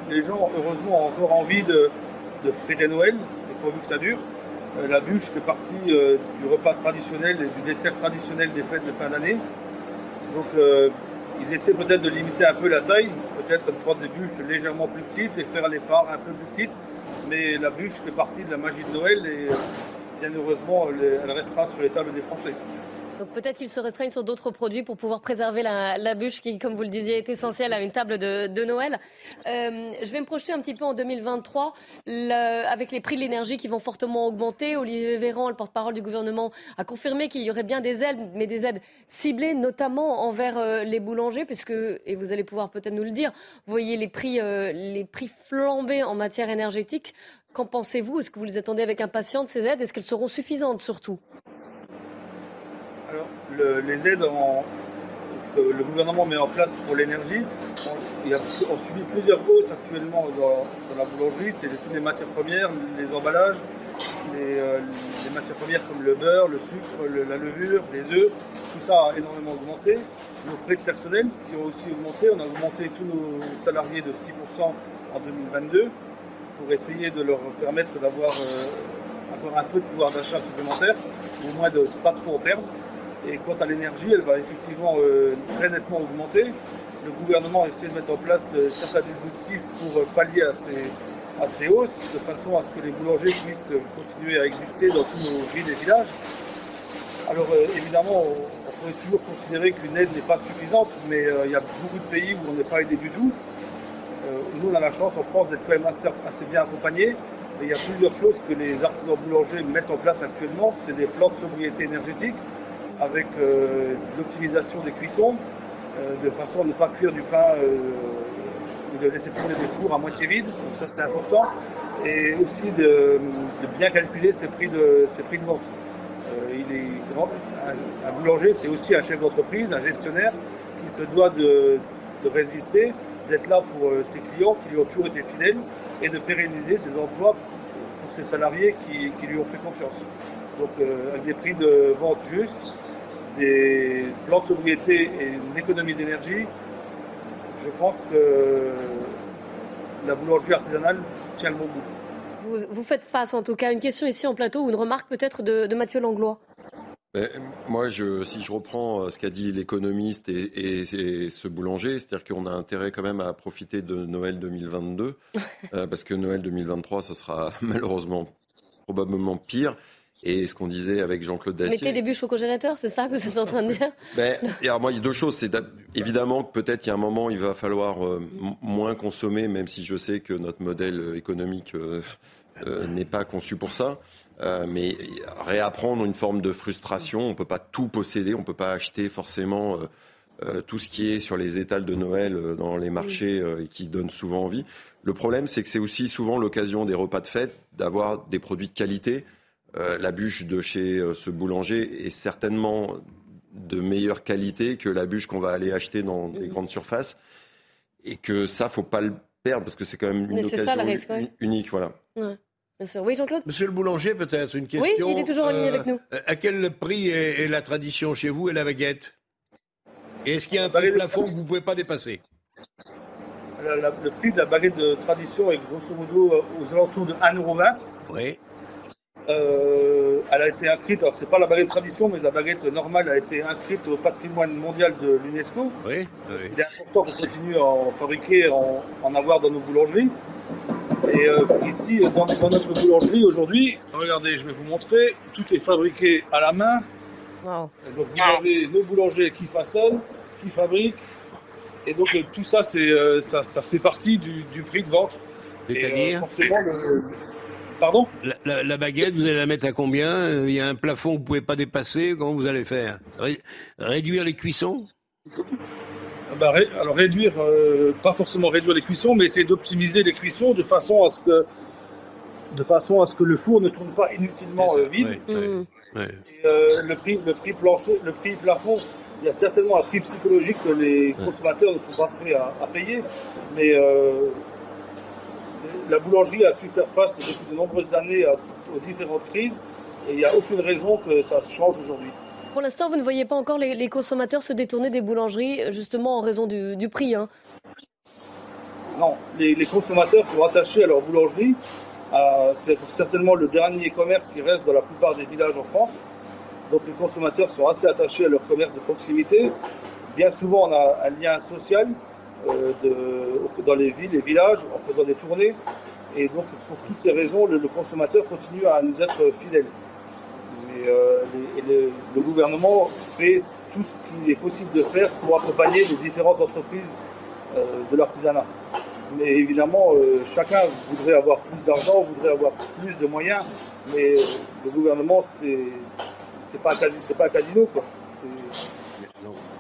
Les, gens, heureusement, ont encore envie de, fêter Noël, pourvu que ça dure. Euh, la bûche fait partie euh, du repas traditionnel et du dessert traditionnel des fêtes de fin d'année. Donc euh, ils essaient peut-être de limiter un peu la taille, peut-être de prendre des bûches légèrement plus petites et faire les parts un peu plus petites. Mais la bûche fait partie de la magie de Noël et bien heureusement elle restera sur les tables des Français. Donc peut-être qu'ils se restreignent sur d'autres produits pour pouvoir préserver la, bûche qui, comme vous le disiez, est essentielle à une table de, Noël. Euh, je vais me projeter un petit peu en 2023 avec les prix de l'énergie qui vont fortement augmenter. Olivier Véran, le porte-parole du gouvernement, a confirmé qu'il y aurait bien des aides, mais des aides ciblées notamment envers euh, les boulangers, puisque, et vous allez pouvoir peut-être nous le dire, vous voyez les prix, euh, les prix flamber en matière énergétique. Qu'en pensez-vous? Est-ce que vous les attendez avec impatience, ces aides? Est-ce qu'elles seront suffisantes surtout? Les aides que le gouvernement met en place pour l'énergie, on, subit plusieurs hausses actuellement dans, la boulangerie. C'est toutes les matières premières, les emballages, euh, les, matières premières comme le beurre, le sucre, la levure, les œufs. Tout ça a énormément augmenté. Nos frais de personnel qui ont aussi augmenté. On a augmenté tous nos salariés de 6% en 2022 pour essayer de leur permettre d'avoir euh, encore un peu de pouvoir d'achat supplémentaire, au moins de ne pas trop en perdre. Et quant à l'énergie, elle va effectivement euh, très nettement augmenter. Le gouvernement essaie de mettre en place euh, certains dispositifs pour euh, pallier à ces, à ces hausses, de façon à ce que les boulangers puissent continuer à exister dans tous nos villes et villages. Alors évidemment, on, pourrait toujours considérer qu'une aide n'est pas suffisante, mais il y a beaucoup de pays où on n'est pas aidé du tout. nous, on a la chance en France d'être quand même assez, assez bien accompagnés. Il y a plusieurs choses que les artisans boulangers mettent en place actuellement. C'est des plans de sobriété énergétique avec euh, l'optimisation des cuissons, euh, de façon à ne pas cuire du pain euh, ou de laisser tourner des fours à moitié vide. Donc ça c'est important. Et aussi de, bien calculer ses prix de, ses prix de vente. il est grand, un, boulanger, c'est aussi un chef d'entreprise, un gestionnaire qui se doit de, résister, d'être là pour ses clients qui lui ont toujours été fidèles et de pérenniser ses emplois pour ses salariés qui, qui lui ont fait confiance. Donc avec des prix de vente justes, des plans de sobriété et une économie d'énergie, je pense que la boulangerie artisanale tient le bon bout. Vous, faites face en tout cas à une question ici en plateau ou une remarque peut-être de, Mathieu Langlois. moi, je, si je reprends euh, ce qu'a dit l'économiste et, ce boulanger, c'est-à-dire qu'on a intérêt quand même à profiter de Noël 2022, (laughs) euh, parce que Noël 2023, ce sera (laughs) malheureusement probablement pire. Et ce qu'on disait avec Jean-Claude Dacier. Mettez des bûches au congélateur, c'est ça que vous êtes en train de dire? Ben, alors moi, il y a deux choses. C'est évidemment que peut-être il y a un moment, il va falloir euh, moins consommer, même si je sais que notre modèle euh, économique euh, n'est pas conçu pour ça. mais réapprendre une forme de frustration. On ne peut pas tout posséder, on ne peut pas acheter forcément tout ce qui est sur les étals de Noël dans les marchés et qui donne souvent envie. Le problème, c'est que c'est aussi souvent l'occasion des repas de fête d'avoir des produits de qualité. Euh, la bûche de chez euh, ce boulanger est certainement de meilleure qualité que la bûche qu'on va aller acheter dans les mhm. grandes surfaces. Et que ça, faut pas le perdre parce que c'est quand même une occasion unique. Voilà. Oui, Jean-Claude? Monsieur le boulanger, peut-être une question. Oui, il est toujours en ligne avec nous. Euh, à quel prix est, la tradition chez vous et la baguette? Et est-ce qu'il y a un prix plafond que vous ne pouvez pas dépasser? Le prix de la baguette de tradition est grosso modo aux alentours de 1,20€. Oui. Euh, elle a été inscrite, alors c'est pas la baguette tradition, mais la baguette normale a été inscrite au patrimoine mondial de l'UNESCO. Oui, Il est important qu'on continue à en fabriquer, en, en avoir dans nos boulangeries. Et euh, ici, dans, notre boulangerie aujourd'hui, regardez, je vais vous montrer, tout est fabriqué à la main. Donc vous avez nos boulangers qui façonnent, qui fabriquent, et donc euh, tout ça, c'est ça, ça, fait partie du, du prix de vente. C'est-à-dire forcément, le, Pardon la, baguette, vous allez la mettre à combien euh, Il y a un plafond que vous pouvez pas dépasser. Comment vous allez faire Réduire les cuissons ah bah, Alors réduire, euh, pas forcément réduire les cuissons, mais essayer d'optimiser les cuissons de façon à ce que de façon à ce que le four ne tourne pas inutilement euh, vide. Mmh. le prix, le prix plancher, le prix plafond, il y a certainement un prix psychologique que les consommateurs ne sont pas prêts à, payer, mais la boulangerie a su faire face depuis de nombreuses années aux différentes crises et il n'y a aucune raison que ça change aujourd'hui. Pour l'instant, vous ne voyez pas encore les, consommateurs se détourner des boulangeries, justement en raison du, prix hein Non, les, consommateurs sont attachés à leur boulangerie. Euh, c'est certainement le dernier commerce qui reste dans la plupart des villages en France. Donc les consommateurs sont assez attachés à leur commerce de proximité. Bien souvent, on a un lien social euh, dans les villes et villages en faisant des tournées. Et donc, pour toutes ces raisons, le consommateur continue à nous être fidèle. Euh, le, gouvernement fait tout ce qu'il est possible de faire pour accompagner les différentes entreprises euh, de l'artisanat. Mais évidemment, euh, chacun voudrait avoir plus d'argent, voudrait avoir plus de moyens, mais le gouvernement, c'est pas, pas un casino. Quoi.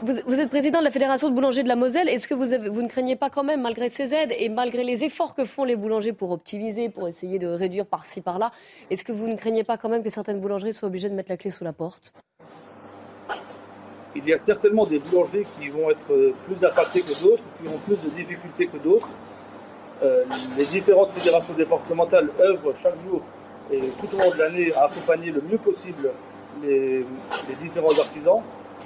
Vous, êtes président de la Fédération de boulangers de la Moselle. Est-ce que vous, ne craignez pas quand même, malgré ces aides et malgré les efforts que font les boulangers pour optimiser, pour essayer de réduire par-ci, par-là, est-ce que vous ne craignez pas quand même que certaines boulangeries soient obligées de mettre la clé sous la porte? Il y a certainement des boulangeries qui vont être plus impactées que d'autres, qui ont plus de difficultés que d'autres. Euh, les différentes fédérations départementales œuvrent chaque jour et tout au long de l'année à accompagner le mieux possible les différents artisans.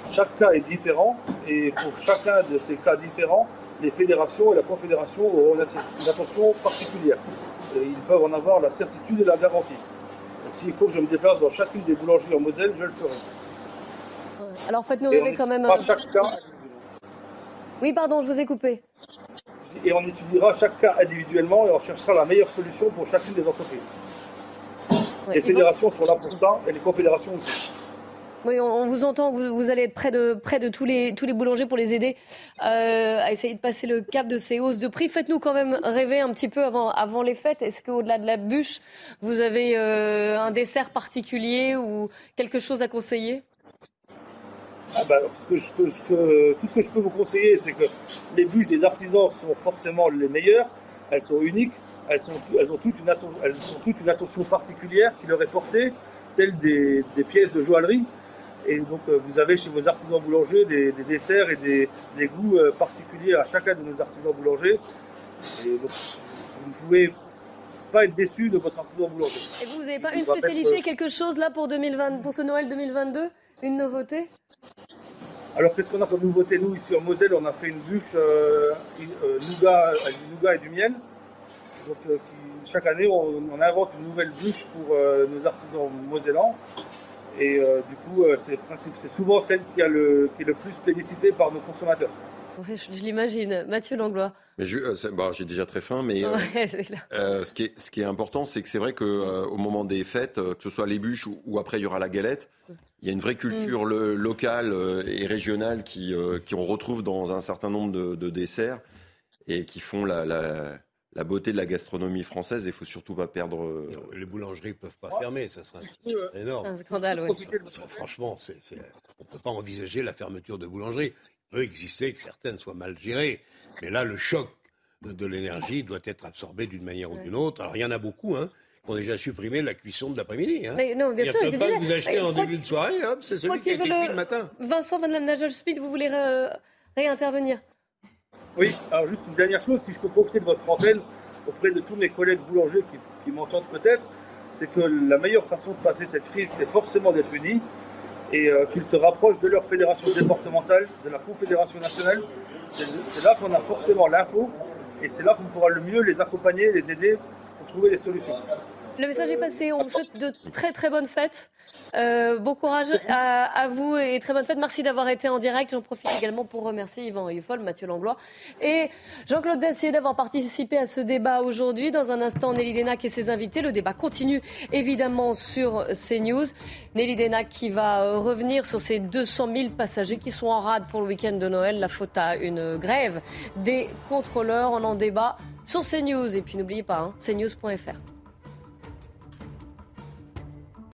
Chaque cas est différent et pour chacun de ces cas différents, les fédérations et la confédération auront une attention particulière. ils peuvent en avoir la certitude et la garantie. S'il faut que je me déplace dans chacune des boulangeries en Moselle, je le ferai. Alors faites-nous rêver quand même. Pas chaque cas. Oui, pardon, je vous ai coupé. Et on étudiera chaque cas individuellement et on cherchera la meilleure solution pour chacune des entreprises. les fédérations sont là pour ça et les confédérations aussi. Oui, on, vous entend, vous, allez être près de, tous, les, boulangers pour les aider euh, à essayer de passer le cap de ces hausses de prix. Faites-nous quand même rêver un petit peu avant, les fêtes. Est-ce qu'au-delà de la bûche, vous avez euh, un dessert particulier ou quelque chose à conseiller? Ah bah, tout ce que je peux vous conseiller, c'est que les bûches des artisans sont forcément les meilleures. Elles sont uniques. Elles, ont, toute une, attention particulière qui leur est portée, telle des, des pièces de joaillerie. Et donc, euh, vous avez chez vos artisans boulangers des, desserts et des, goûts euh, particuliers à chacun de nos artisans boulangers. Et donc, vous ne pouvez pas être déçu de votre artisan boulanger. Et vous, n'avez pas une spécialité, quelque chose là pour, 2020, pour ce Noël 2022 Une nouveauté? Alors, qu'est-ce qu'on a comme nouveauté? Nous, ici en Moselle, on a fait une bûche euh, nougat, avec du nougat et du miel. Donc, chaque année, on, on, invente une nouvelle bûche pour nos artisans mosellans. Et euh, du coup, euh, c'est souvent celle qui, a le, qui est le plus plébiscitée par nos consommateurs. je, l'imagine. Mathieu Langlois. Mais euh, bah, j'ai déjà très faim, mais (laughs) ce, qui est, ce qui est important, c'est que c'est vrai qu'au moment des fêtes, que ce soit les bûches ou, après il y aura la galette, il y a une vraie culture mm. locale et régionale qui, qui on retrouve dans un certain nombre de, de desserts et qui font la, la la beauté de la gastronomie française. Il faut surtout pas perdre. Euh, les boulangeries peuvent pas fermer, ça serait, énorme. un scandale, oui. Franchement, on ne peut pas envisager la fermeture de boulangeries. Il peut exister que certaines soient mal gérées, mais là, le choc de, l'énergie doit être absorbé d'une manière ou d'une autre. Alors, il y en a beaucoup, hein, qui ont déjà supprimé la cuisson de l'après-midi. Hein. Mais non, bien il y a sûr, pas que vous achetez en début de soirée, c'est celui qui été le... le matin. Vincent Van Nagel-Speed, vous voulez réintervenir oui, alors juste une dernière chose, si je peux profiter de votre antenne auprès de tous mes collègues boulangers qui, m'entendent peut-être, c'est que la meilleure façon de passer cette crise, c'est forcément d'être unis et euh, qu'ils se rapprochent de leur fédération départementale, de la confédération nationale. C'est là qu'on a forcément l'info et c'est là qu'on pourra le mieux les accompagner, les aider pour trouver des solutions. Le message est passé. On vous souhaite de très très bonnes fêtes. Euh, bon courage à, vous et très bonne fête. Merci d'avoir été en direct. J'en profite également pour remercier Yvan Eufol, Mathieu Langlois et Jean-Claude Dacier d'avoir participé à ce débat aujourd'hui. Dans un instant, Nelly Denac et ses invités. Le débat continue évidemment sur CNews. Nelly Denac qui va revenir sur ces 200 000 passagers qui sont en rade pour le week-end de Noël. La faute à une grève des contrôleurs. On en débat sur CNews. Et puis n'oubliez pas, hein, cnews.fr.